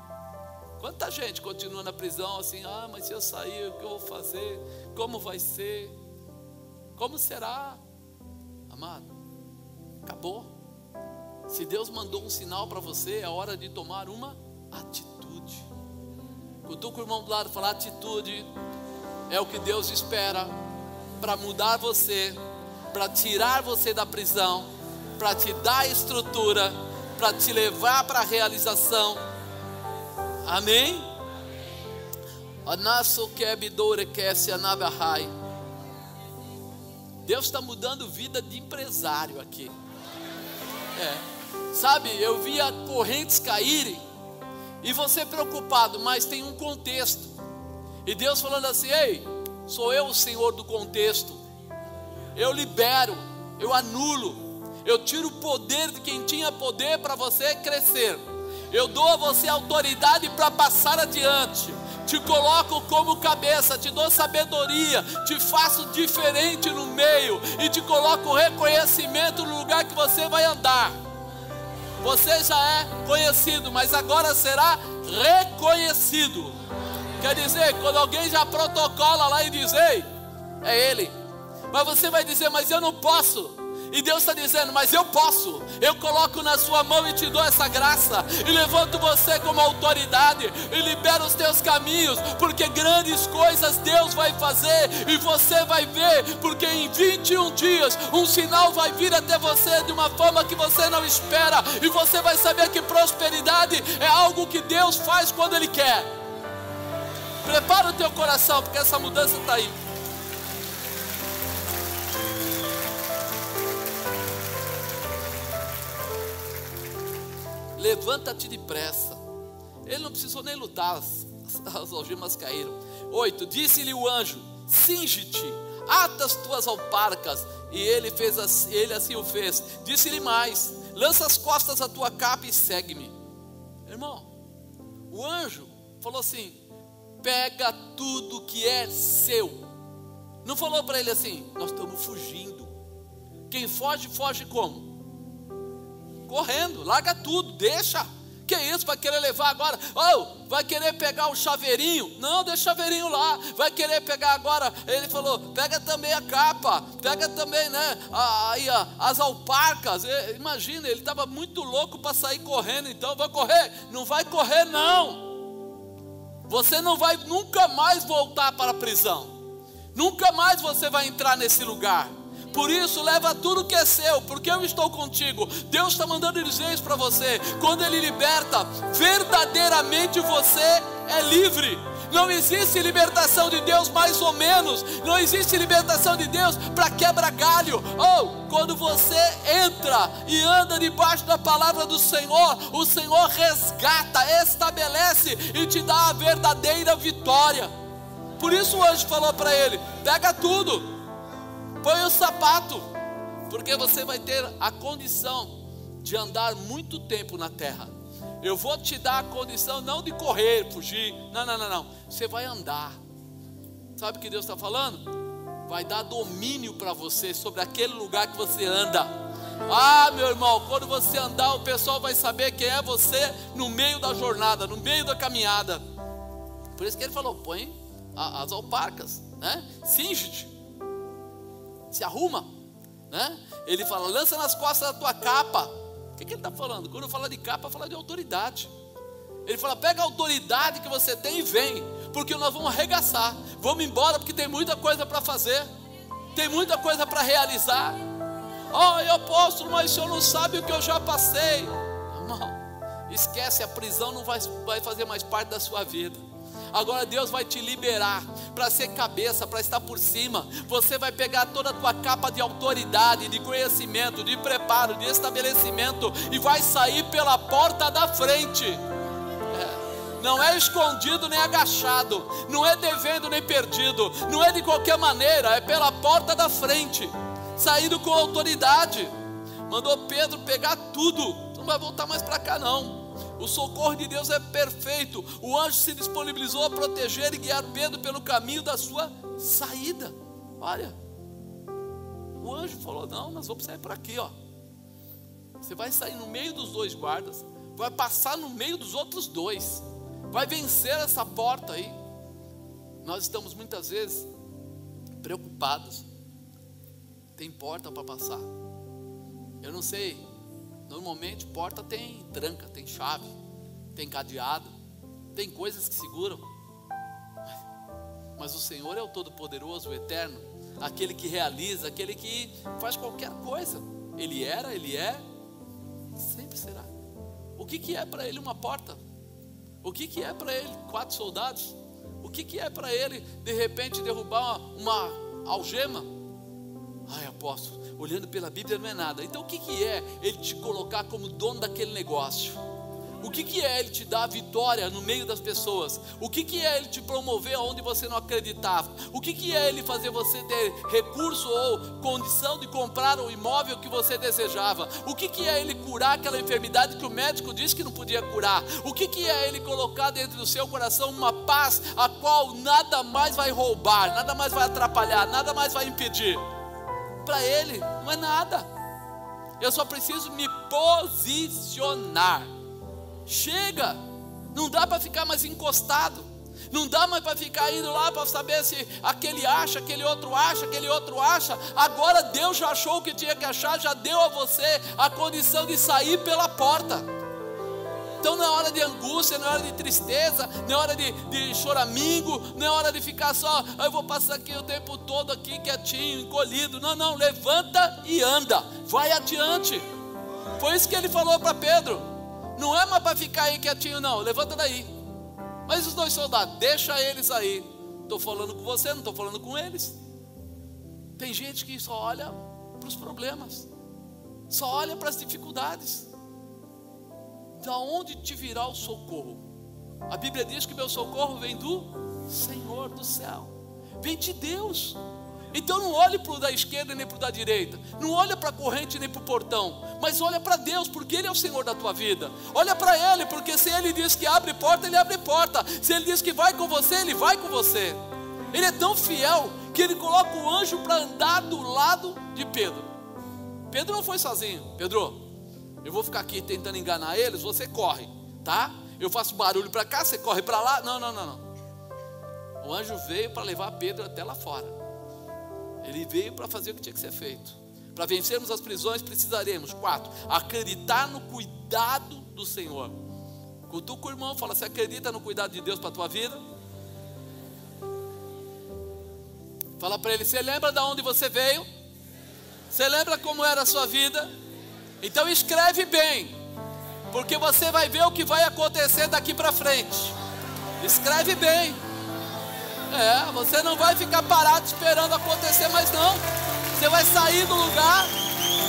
Quanta gente continua na prisão assim, ah, mas se eu sair, o que eu vou fazer? Como vai ser? Como será? Amado, acabou. Se Deus mandou um sinal para você, é hora de tomar uma atitude. Cutuca o irmão do lado e falar atitude é o que Deus espera para mudar você, para tirar você da prisão, para te dar estrutura, para te levar para a realização. Amém? Deus está mudando vida de empresário aqui. É. Sabe, eu via correntes caírem e você preocupado, mas tem um contexto. E Deus falando assim: Ei, sou eu o Senhor do contexto. Eu libero, eu anulo, eu tiro o poder de quem tinha poder para você crescer. Eu dou a você autoridade para passar adiante, te coloco como cabeça, te dou sabedoria, te faço diferente no meio e te coloco reconhecimento no lugar que você vai andar. Você já é conhecido, mas agora será reconhecido. Quer dizer, quando alguém já protocola lá e diz, ei, é ele. Mas você vai dizer, mas eu não posso. E Deus está dizendo: Mas eu posso, eu coloco na sua mão e te dou essa graça, e levanto você como autoridade, e libero os teus caminhos, porque grandes coisas Deus vai fazer, e você vai ver, porque em 21 dias um sinal vai vir até você de uma forma que você não espera, e você vai saber que prosperidade é algo que Deus faz quando Ele quer. Prepara o teu coração, porque essa mudança está aí. levanta-te depressa. Ele não precisou nem lutar, as, as algemas caíram. Oito, disse-lhe o anjo: cinge-te, ata as tuas alparcas. E ele fez assim, ele assim o fez. Disse-lhe mais: lança as costas a tua capa e segue-me. Irmão, o anjo falou assim: pega tudo que é seu. Não falou para ele assim: nós estamos fugindo. Quem foge, foge como? correndo, larga tudo, deixa. Que isso, vai querer levar agora? Oh, vai querer pegar o chaveirinho? Não, deixa o chaveirinho lá. Vai querer pegar agora? Ele falou: pega também a capa, pega também, né? Aí as alparcas. Imagina, ele estava muito louco para sair correndo. Então, vai correr? Não vai correr, não. Você não vai nunca mais voltar para a prisão. Nunca mais você vai entrar nesse lugar. Por isso, leva tudo que é seu, porque eu estou contigo. Deus está mandando dizer isso para você. Quando Ele liberta, verdadeiramente você é livre. Não existe libertação de Deus mais ou menos. Não existe libertação de Deus para quebra-galho. Ou oh, quando você entra e anda debaixo da palavra do Senhor, o Senhor resgata, estabelece e te dá a verdadeira vitória. Por isso o anjo falou para ele: pega tudo, Põe o sapato, porque você vai ter a condição de andar muito tempo na terra. Eu vou te dar a condição não de correr, fugir. Não, não, não, não. Você vai andar. Sabe o que Deus está falando? Vai dar domínio para você sobre aquele lugar que você anda. Ah, meu irmão, quando você andar, o pessoal vai saber quem é você no meio da jornada, no meio da caminhada. Por isso que ele falou: põe as alparcas, né? Singe-te se arruma, né? Ele fala, lança nas costas da tua capa. O que, que ele está falando? Quando fala de capa, fala de autoridade. Ele fala, pega a autoridade que você tem e vem, porque nós vamos arregaçar. Vamos embora porque tem muita coisa para fazer, tem muita coisa para realizar. Oh, eu posso, mas o senhor não sabe o que eu já passei. Irmão, esquece, a prisão não vai, vai fazer mais parte da sua vida. Agora Deus vai te liberar para ser cabeça, para estar por cima. Você vai pegar toda a tua capa de autoridade, de conhecimento, de preparo, de estabelecimento e vai sair pela porta da frente. É. Não é escondido nem agachado, não é devendo nem perdido, não é de qualquer maneira, é pela porta da frente, saindo com autoridade. Mandou Pedro pegar tudo, não vai voltar mais para cá não. O socorro de Deus é perfeito. O anjo se disponibilizou a proteger e guiar Pedro pelo caminho da sua saída. Olha, o anjo falou: Não, nós vamos sair por aqui, ó. Você vai sair no meio dos dois guardas, vai passar no meio dos outros dois, vai vencer essa porta aí. Nós estamos muitas vezes preocupados. Tem porta para passar. Eu não sei Normalmente porta tem tranca, tem chave, tem cadeado, tem coisas que seguram. Mas o Senhor é o Todo-Poderoso, o Eterno, aquele que realiza, aquele que faz qualquer coisa. Ele era, ele é, sempre será. O que, que é para ele uma porta? O que, que é para ele quatro soldados? O que, que é para ele de repente derrubar uma, uma algema? Ai, apóstolo, olhando pela Bíblia não é nada. Então o que, que é ele te colocar como dono daquele negócio? O que, que é Ele te dar vitória no meio das pessoas? O que, que é Ele te promover onde você não acreditava? O que, que é Ele fazer você ter recurso ou condição de comprar o imóvel que você desejava? O que, que é Ele curar aquela enfermidade que o médico disse que não podia curar? O que, que é Ele colocar dentro do seu coração uma paz a qual nada mais vai roubar, nada mais vai atrapalhar, nada mais vai impedir? Para Ele não é nada. Eu só preciso me posicionar. Chega, não dá para ficar mais encostado. Não dá mais para ficar indo lá para saber se aquele acha, aquele outro acha, aquele outro acha. Agora Deus já achou o que tinha que achar, já deu a você a condição de sair pela porta. Então não é hora de angústia, não é hora de tristeza, não é hora de, de choramingo, não é hora de ficar só, ah, eu vou passar aqui o tempo todo aqui quietinho, encolhido. Não, não, levanta e anda, vai adiante. Foi isso que ele falou para Pedro. Não é mais para ficar aí quietinho, não. Levanta daí. Mas os dois soldados, deixa eles aí. Estou falando com você, não estou falando com eles. Tem gente que só olha para os problemas, só olha para as dificuldades. Da onde te virá o socorro? A Bíblia diz que meu socorro vem do Senhor do céu, vem de Deus. Então não olhe para o da esquerda nem para o da direita, não olha para a corrente nem para o portão, mas olha para Deus, porque Ele é o Senhor da tua vida. Olha para Ele, porque se Ele diz que abre porta, Ele abre porta. Se Ele diz que vai com você, Ele vai com você. Ele é tão fiel que Ele coloca o anjo para andar do lado de Pedro. Pedro não foi sozinho. Pedro, eu vou ficar aqui tentando enganar eles, você corre, tá? Eu faço barulho para cá, você corre para lá. Não, não, não, não. O anjo veio para levar Pedro até lá fora. Ele veio para fazer o que tinha que ser feito. Para vencermos as prisões, precisaremos, quatro, acreditar no cuidado do Senhor. Com o irmão fala, você acredita no cuidado de Deus para a tua vida? Fala para ele, você lembra de onde você veio? Você lembra como era a sua vida? Então escreve bem, porque você vai ver o que vai acontecer daqui para frente. Escreve bem. É, você não vai ficar parado esperando acontecer mais não. Você vai sair do lugar,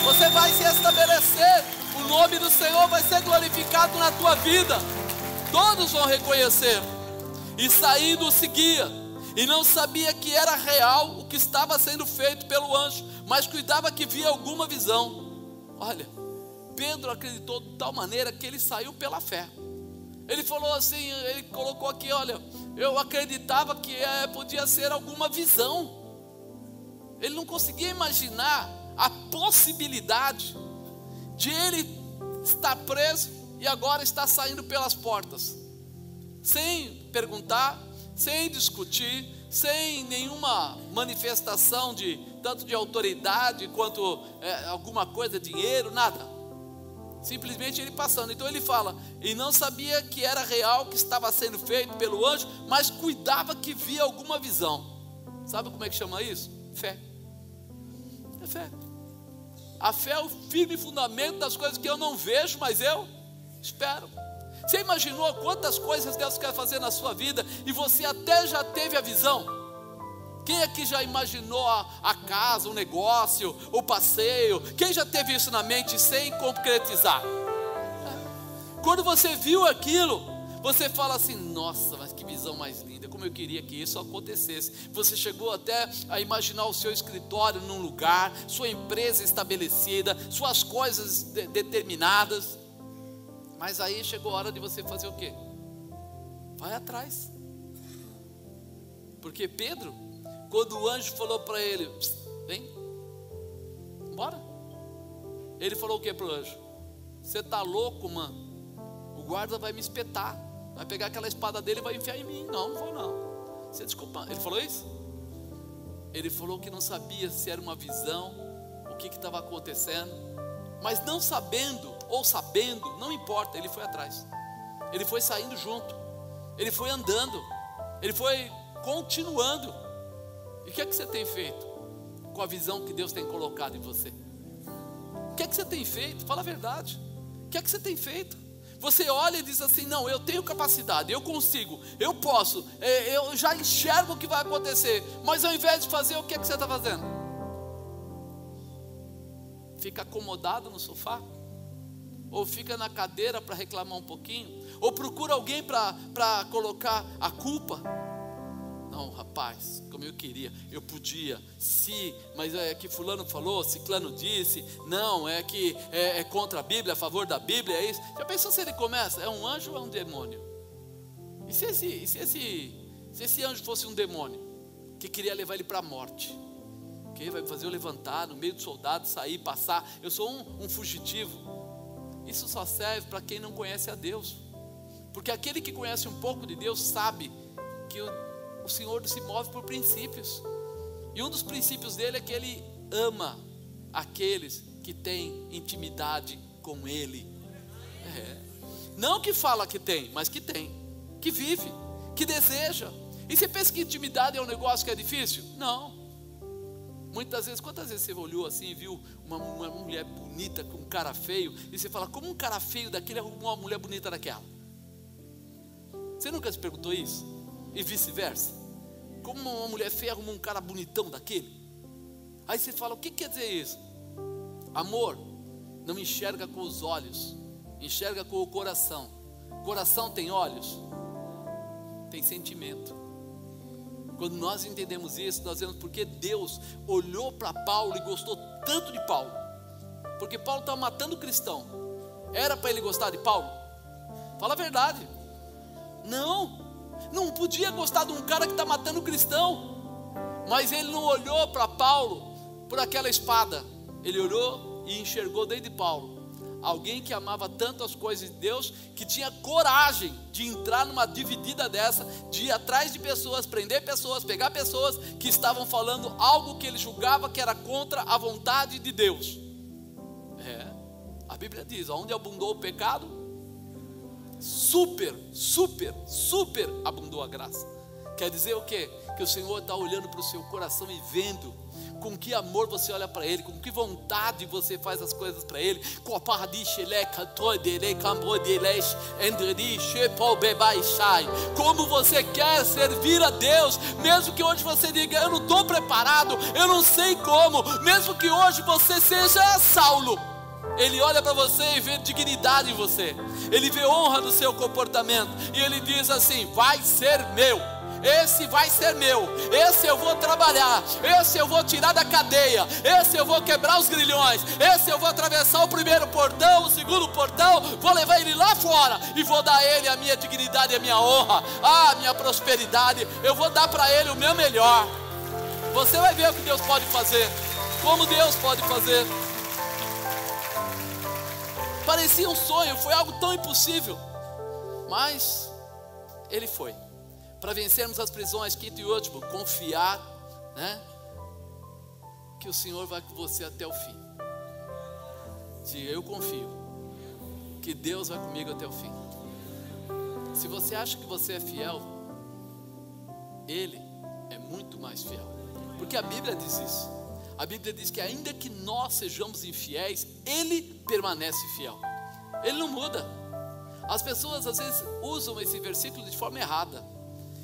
você vai se estabelecer. O nome do Senhor vai ser glorificado na tua vida. Todos vão reconhecer. E saindo seguia, e não sabia que era real o que estava sendo feito pelo anjo, mas cuidava que via alguma visão. Olha, Pedro acreditou de tal maneira que ele saiu pela fé. Ele falou assim, ele colocou aqui, olha, eu acreditava que é, podia ser alguma visão. Ele não conseguia imaginar a possibilidade de ele estar preso e agora estar saindo pelas portas, sem perguntar, sem discutir, sem nenhuma manifestação de tanto de autoridade quanto é, alguma coisa, dinheiro, nada. Simplesmente ele passando. Então ele fala: e não sabia que era real que estava sendo feito pelo anjo, mas cuidava que via alguma visão. Sabe como é que chama isso? Fé. É fé. A fé é o firme fundamento das coisas que eu não vejo, mas eu espero. Você imaginou quantas coisas Deus quer fazer na sua vida e você até já teve a visão? Quem aqui já imaginou a, a, casa, o negócio, o passeio? Quem já teve isso na mente sem concretizar? Quando você viu aquilo, você fala assim: nossa, mas que visão mais linda, como eu queria que isso acontecesse. Você chegou até a imaginar o seu escritório num lugar, sua empresa estabelecida, suas coisas de, determinadas. Mas aí chegou a hora de você fazer o quê? Vai atrás. Porque Pedro quando o anjo falou para ele: Vem, bora. Ele falou o que para o anjo? Você está louco, mano? O guarda vai me espetar. Vai pegar aquela espada dele e vai enfiar em mim. Não, não vou não. Você desculpa. Ele falou isso? Ele falou que não sabia se era uma visão, o que estava acontecendo. Mas não sabendo ou sabendo, não importa, ele foi atrás. Ele foi saindo junto. Ele foi andando. Ele foi continuando. E o que é que você tem feito com a visão que Deus tem colocado em você? O que é que você tem feito? Fala a verdade. O que é que você tem feito? Você olha e diz assim: não, eu tenho capacidade, eu consigo, eu posso, é, eu já enxergo o que vai acontecer, mas ao invés de fazer, o que é que você está fazendo? Fica acomodado no sofá? ou fica na cadeira para reclamar um pouquinho, ou procura alguém para colocar a culpa. Não, rapaz, como eu queria, eu podia, se, mas é que fulano falou, ciclano disse, não, é que é, é contra a Bíblia, a favor da Bíblia, é isso. Já pensou se ele começa? É um anjo ou é um demônio? E se esse, e se esse, se esse anjo fosse um demônio que queria levar ele para a morte? Que vai fazer eu levantar no meio dos soldados, sair, passar. Eu sou um, um fugitivo. Isso só serve para quem não conhece a Deus. Porque aquele que conhece um pouco de Deus sabe que o o Senhor se move por princípios. E um dos princípios dele é que ele ama aqueles que têm intimidade com ele. É. Não que fala que tem, mas que tem, que vive, que deseja. E você pensa que intimidade é um negócio que é difícil? Não. Muitas vezes, quantas vezes você olhou assim e viu uma, uma, mulher bonita com um cara feio, e você fala, como um cara feio daquele arrumou uma mulher bonita daquela? Você nunca se perguntou isso? E vice-versa. Como uma mulher feia arruma um cara bonitão daquele. Aí você fala: o que quer dizer isso? Amor não enxerga com os olhos, enxerga com o coração. Coração tem olhos, tem sentimento. Quando nós entendemos isso, nós vemos porque Deus olhou para Paulo e gostou tanto de Paulo. Porque Paulo estava matando cristão. Era para ele gostar de Paulo? Fala a verdade. Não não podia gostar de um cara que está matando cristão. Mas ele não olhou para Paulo por aquela espada. Ele olhou e enxergou dentro de Paulo alguém que amava tanto as coisas de Deus que tinha coragem de entrar numa dividida dessa, de ir atrás de pessoas, prender pessoas, pegar pessoas que estavam falando algo que ele julgava que era contra a vontade de Deus. É, a Bíblia diz: onde abundou o pecado, super, super, super abundou a graça. Quer dizer o quê? Que o Senhor está olhando para o seu coração e vendo com que amor você olha para Ele, com que vontade você faz as coisas para Ele. Como você quer servir a Deus, mesmo que hoje você diga, eu não estou preparado, eu não sei como, mesmo que hoje você seja Saulo. Ele olha para você e vê dignidade em você, ele vê honra no seu comportamento, e ele diz assim: vai ser meu. Esse vai ser meu, esse eu vou trabalhar, esse eu vou tirar da cadeia, esse eu vou quebrar os grilhões, esse eu vou atravessar o primeiro portão, o segundo portão, vou levar ele lá fora e vou dar a ele a minha dignidade, a minha honra, a minha prosperidade, eu vou dar para ele o meu melhor. Você vai ver o que Deus pode fazer, como Deus pode fazer. Parecia um sonho, foi algo tão impossível. Mas ele foi. Para vencermos as prisões, quinto e último, confiar, né? Que o Senhor vai com você até o fim. Diga, eu confio. Que Deus vai comigo até o fim. Se você acha que você é fiel, Ele é muito mais fiel. Porque a Bíblia diz isso. A Bíblia diz que ainda que nós sejamos infiéis, Ele permanece fiel. Ele não muda. As pessoas às vezes usam esse versículo de forma errada.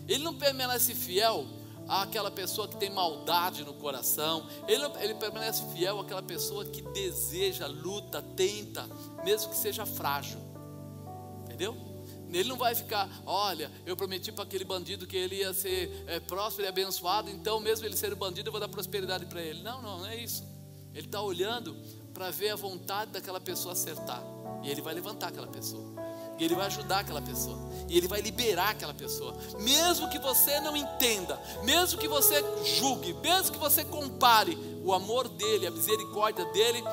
Ele não permanece fiel àquela pessoa que tem maldade no coração. Ele, ele permanece fiel àquela pessoa que deseja, luta, tenta, mesmo que seja frágil. Entendeu? Ele não vai ficar, olha, eu prometi para aquele bandido que ele ia ser é, próspero e abençoado, então mesmo ele sendo bandido, eu vou dar prosperidade para ele. Não, não, não é isso. Ele está olhando para ver a vontade daquela pessoa acertar. E ele vai levantar aquela pessoa. E ele vai ajudar aquela pessoa. E ele vai liberar aquela pessoa. Mesmo que você não entenda, mesmo que você julgue, mesmo que você compare, o amor dele, a misericórdia dele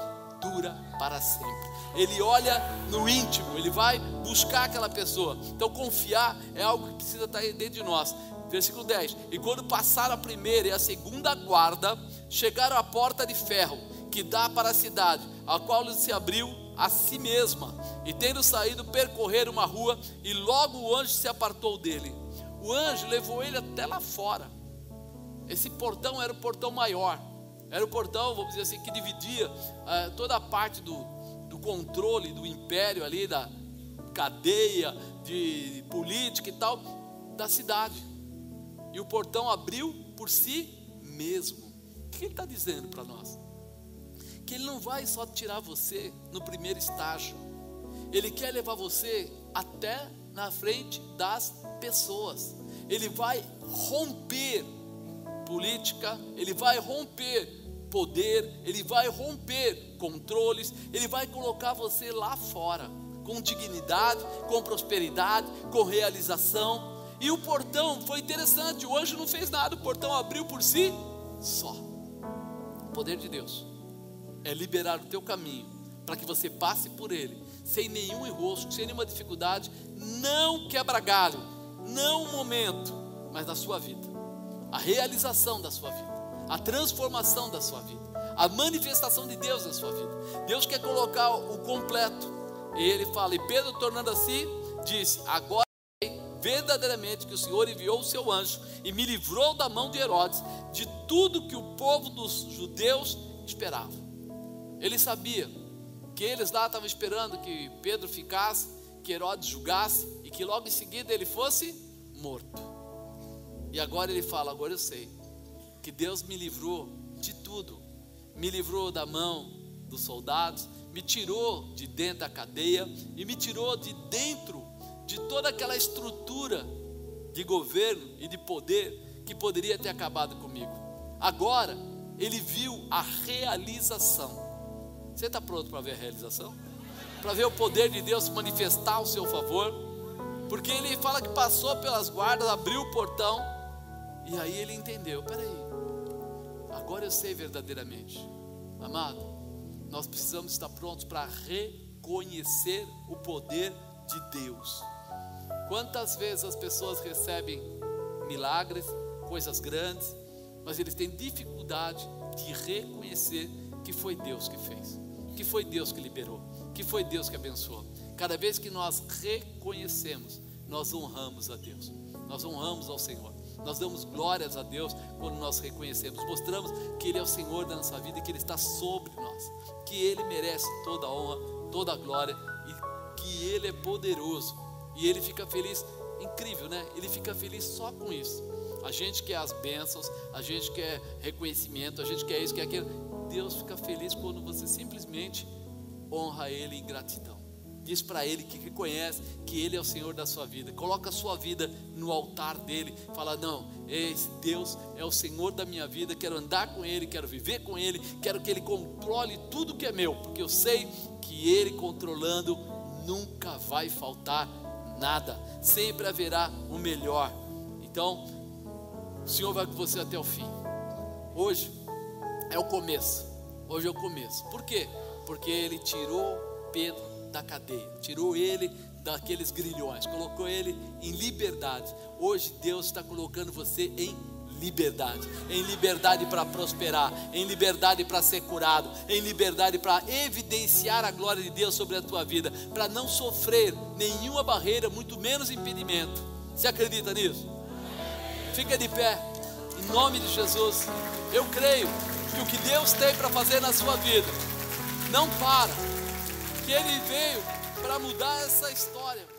dura para sempre ele olha no íntimo, ele vai buscar aquela pessoa. Então, confiar é algo que precisa estar dentro de nós. Versículo 10: E quando passaram a primeira e a segunda guarda, chegaram à porta de ferro que dá para a cidade, a qual se abriu a si mesma. E tendo saído, percorrer uma rua, e logo o anjo se apartou dele. O anjo levou ele até lá fora. Esse portão era o portão maior, era o portão, vamos dizer assim, que dividia uh, toda a parte do, do controle do império ali, da cadeia de política e tal, da cidade. E o portão abriu por si mesmo. O que ele está dizendo para nós? Que ele não vai só tirar você no primeiro estágio, Ele quer levar você até na frente das pessoas. Ele vai romper política, ele vai romper poder, ele vai romper controles, ele vai colocar você lá fora, com dignidade, com prosperidade, com realização. E o portão foi interessante, o anjo não fez nada, o portão abriu por si só. O poder de Deus é liberar o teu caminho para que você passe por ele sem nenhum enrosco, sem nenhuma dificuldade, não quebra galho, não um momento, mas na sua vida, a realização da sua vida, a transformação da sua vida, a manifestação de Deus na sua vida. Deus quer colocar o completo. E ele fala, e Pedro tornando assim, disse: Agora verdadeiramente que o Senhor enviou o seu anjo e me livrou da mão de Herodes, de tudo que o povo dos judeus esperava. Ele sabia que eles lá estavam esperando que Pedro ficasse, que Herodes julgasse e que logo em seguida ele fosse morto. E agora ele fala: agora eu sei que Deus me livrou de tudo, me livrou da mão dos soldados, me tirou de dentro da cadeia e me tirou de dentro de toda aquela estrutura de governo e de poder que poderia ter acabado comigo. Agora ele viu a realização você está pronto para ver a realização? Para ver o poder de Deus manifestar ao seu favor? Porque ele fala que passou pelas guardas, abriu o portão, e aí ele entendeu: peraí, agora eu sei verdadeiramente, amado, nós precisamos estar prontos para reconhecer o poder de Deus. Quantas vezes as pessoas recebem milagres, coisas grandes, mas eles têm dificuldade de reconhecer que foi Deus que fez que foi Deus que liberou, que foi Deus que abençoou. Cada vez que nós reconhecemos, nós honramos a Deus, nós honramos ao Senhor, nós damos glórias a Deus quando nós reconhecemos, mostramos que Ele é o Senhor da nossa vida e que Ele está sobre nós, que Ele merece toda a honra, toda a glória e que Ele é poderoso e Ele fica feliz. Incrível, né? Ele fica feliz só com isso. A gente quer as bênçãos, a gente quer reconhecimento, a gente quer isso, quer aquilo. Deus fica feliz quando você simplesmente honra Ele em gratidão. Diz para Ele que reconhece que Ele é o Senhor da sua vida. Coloca a sua vida no altar dele. Fala: Não, esse Deus é o Senhor da minha vida. Quero andar com Ele, quero viver com Ele. Quero que Ele controle tudo que é meu, porque eu sei que Ele controlando nunca vai faltar nada. Sempre haverá o melhor. Então, o Senhor vai com você até o fim. Hoje é o começo. Hoje é o começo. Por quê? Porque ele tirou Pedro da cadeia, tirou ele daqueles grilhões, colocou ele em liberdade. Hoje Deus está colocando você em liberdade, em liberdade para prosperar, em liberdade para ser curado, em liberdade para evidenciar a glória de Deus sobre a tua vida, para não sofrer nenhuma barreira, muito menos impedimento. Você acredita nisso? Fica de pé, em nome de Jesus. Eu creio que o que Deus tem para fazer na sua vida não para, que Ele veio para mudar essa história.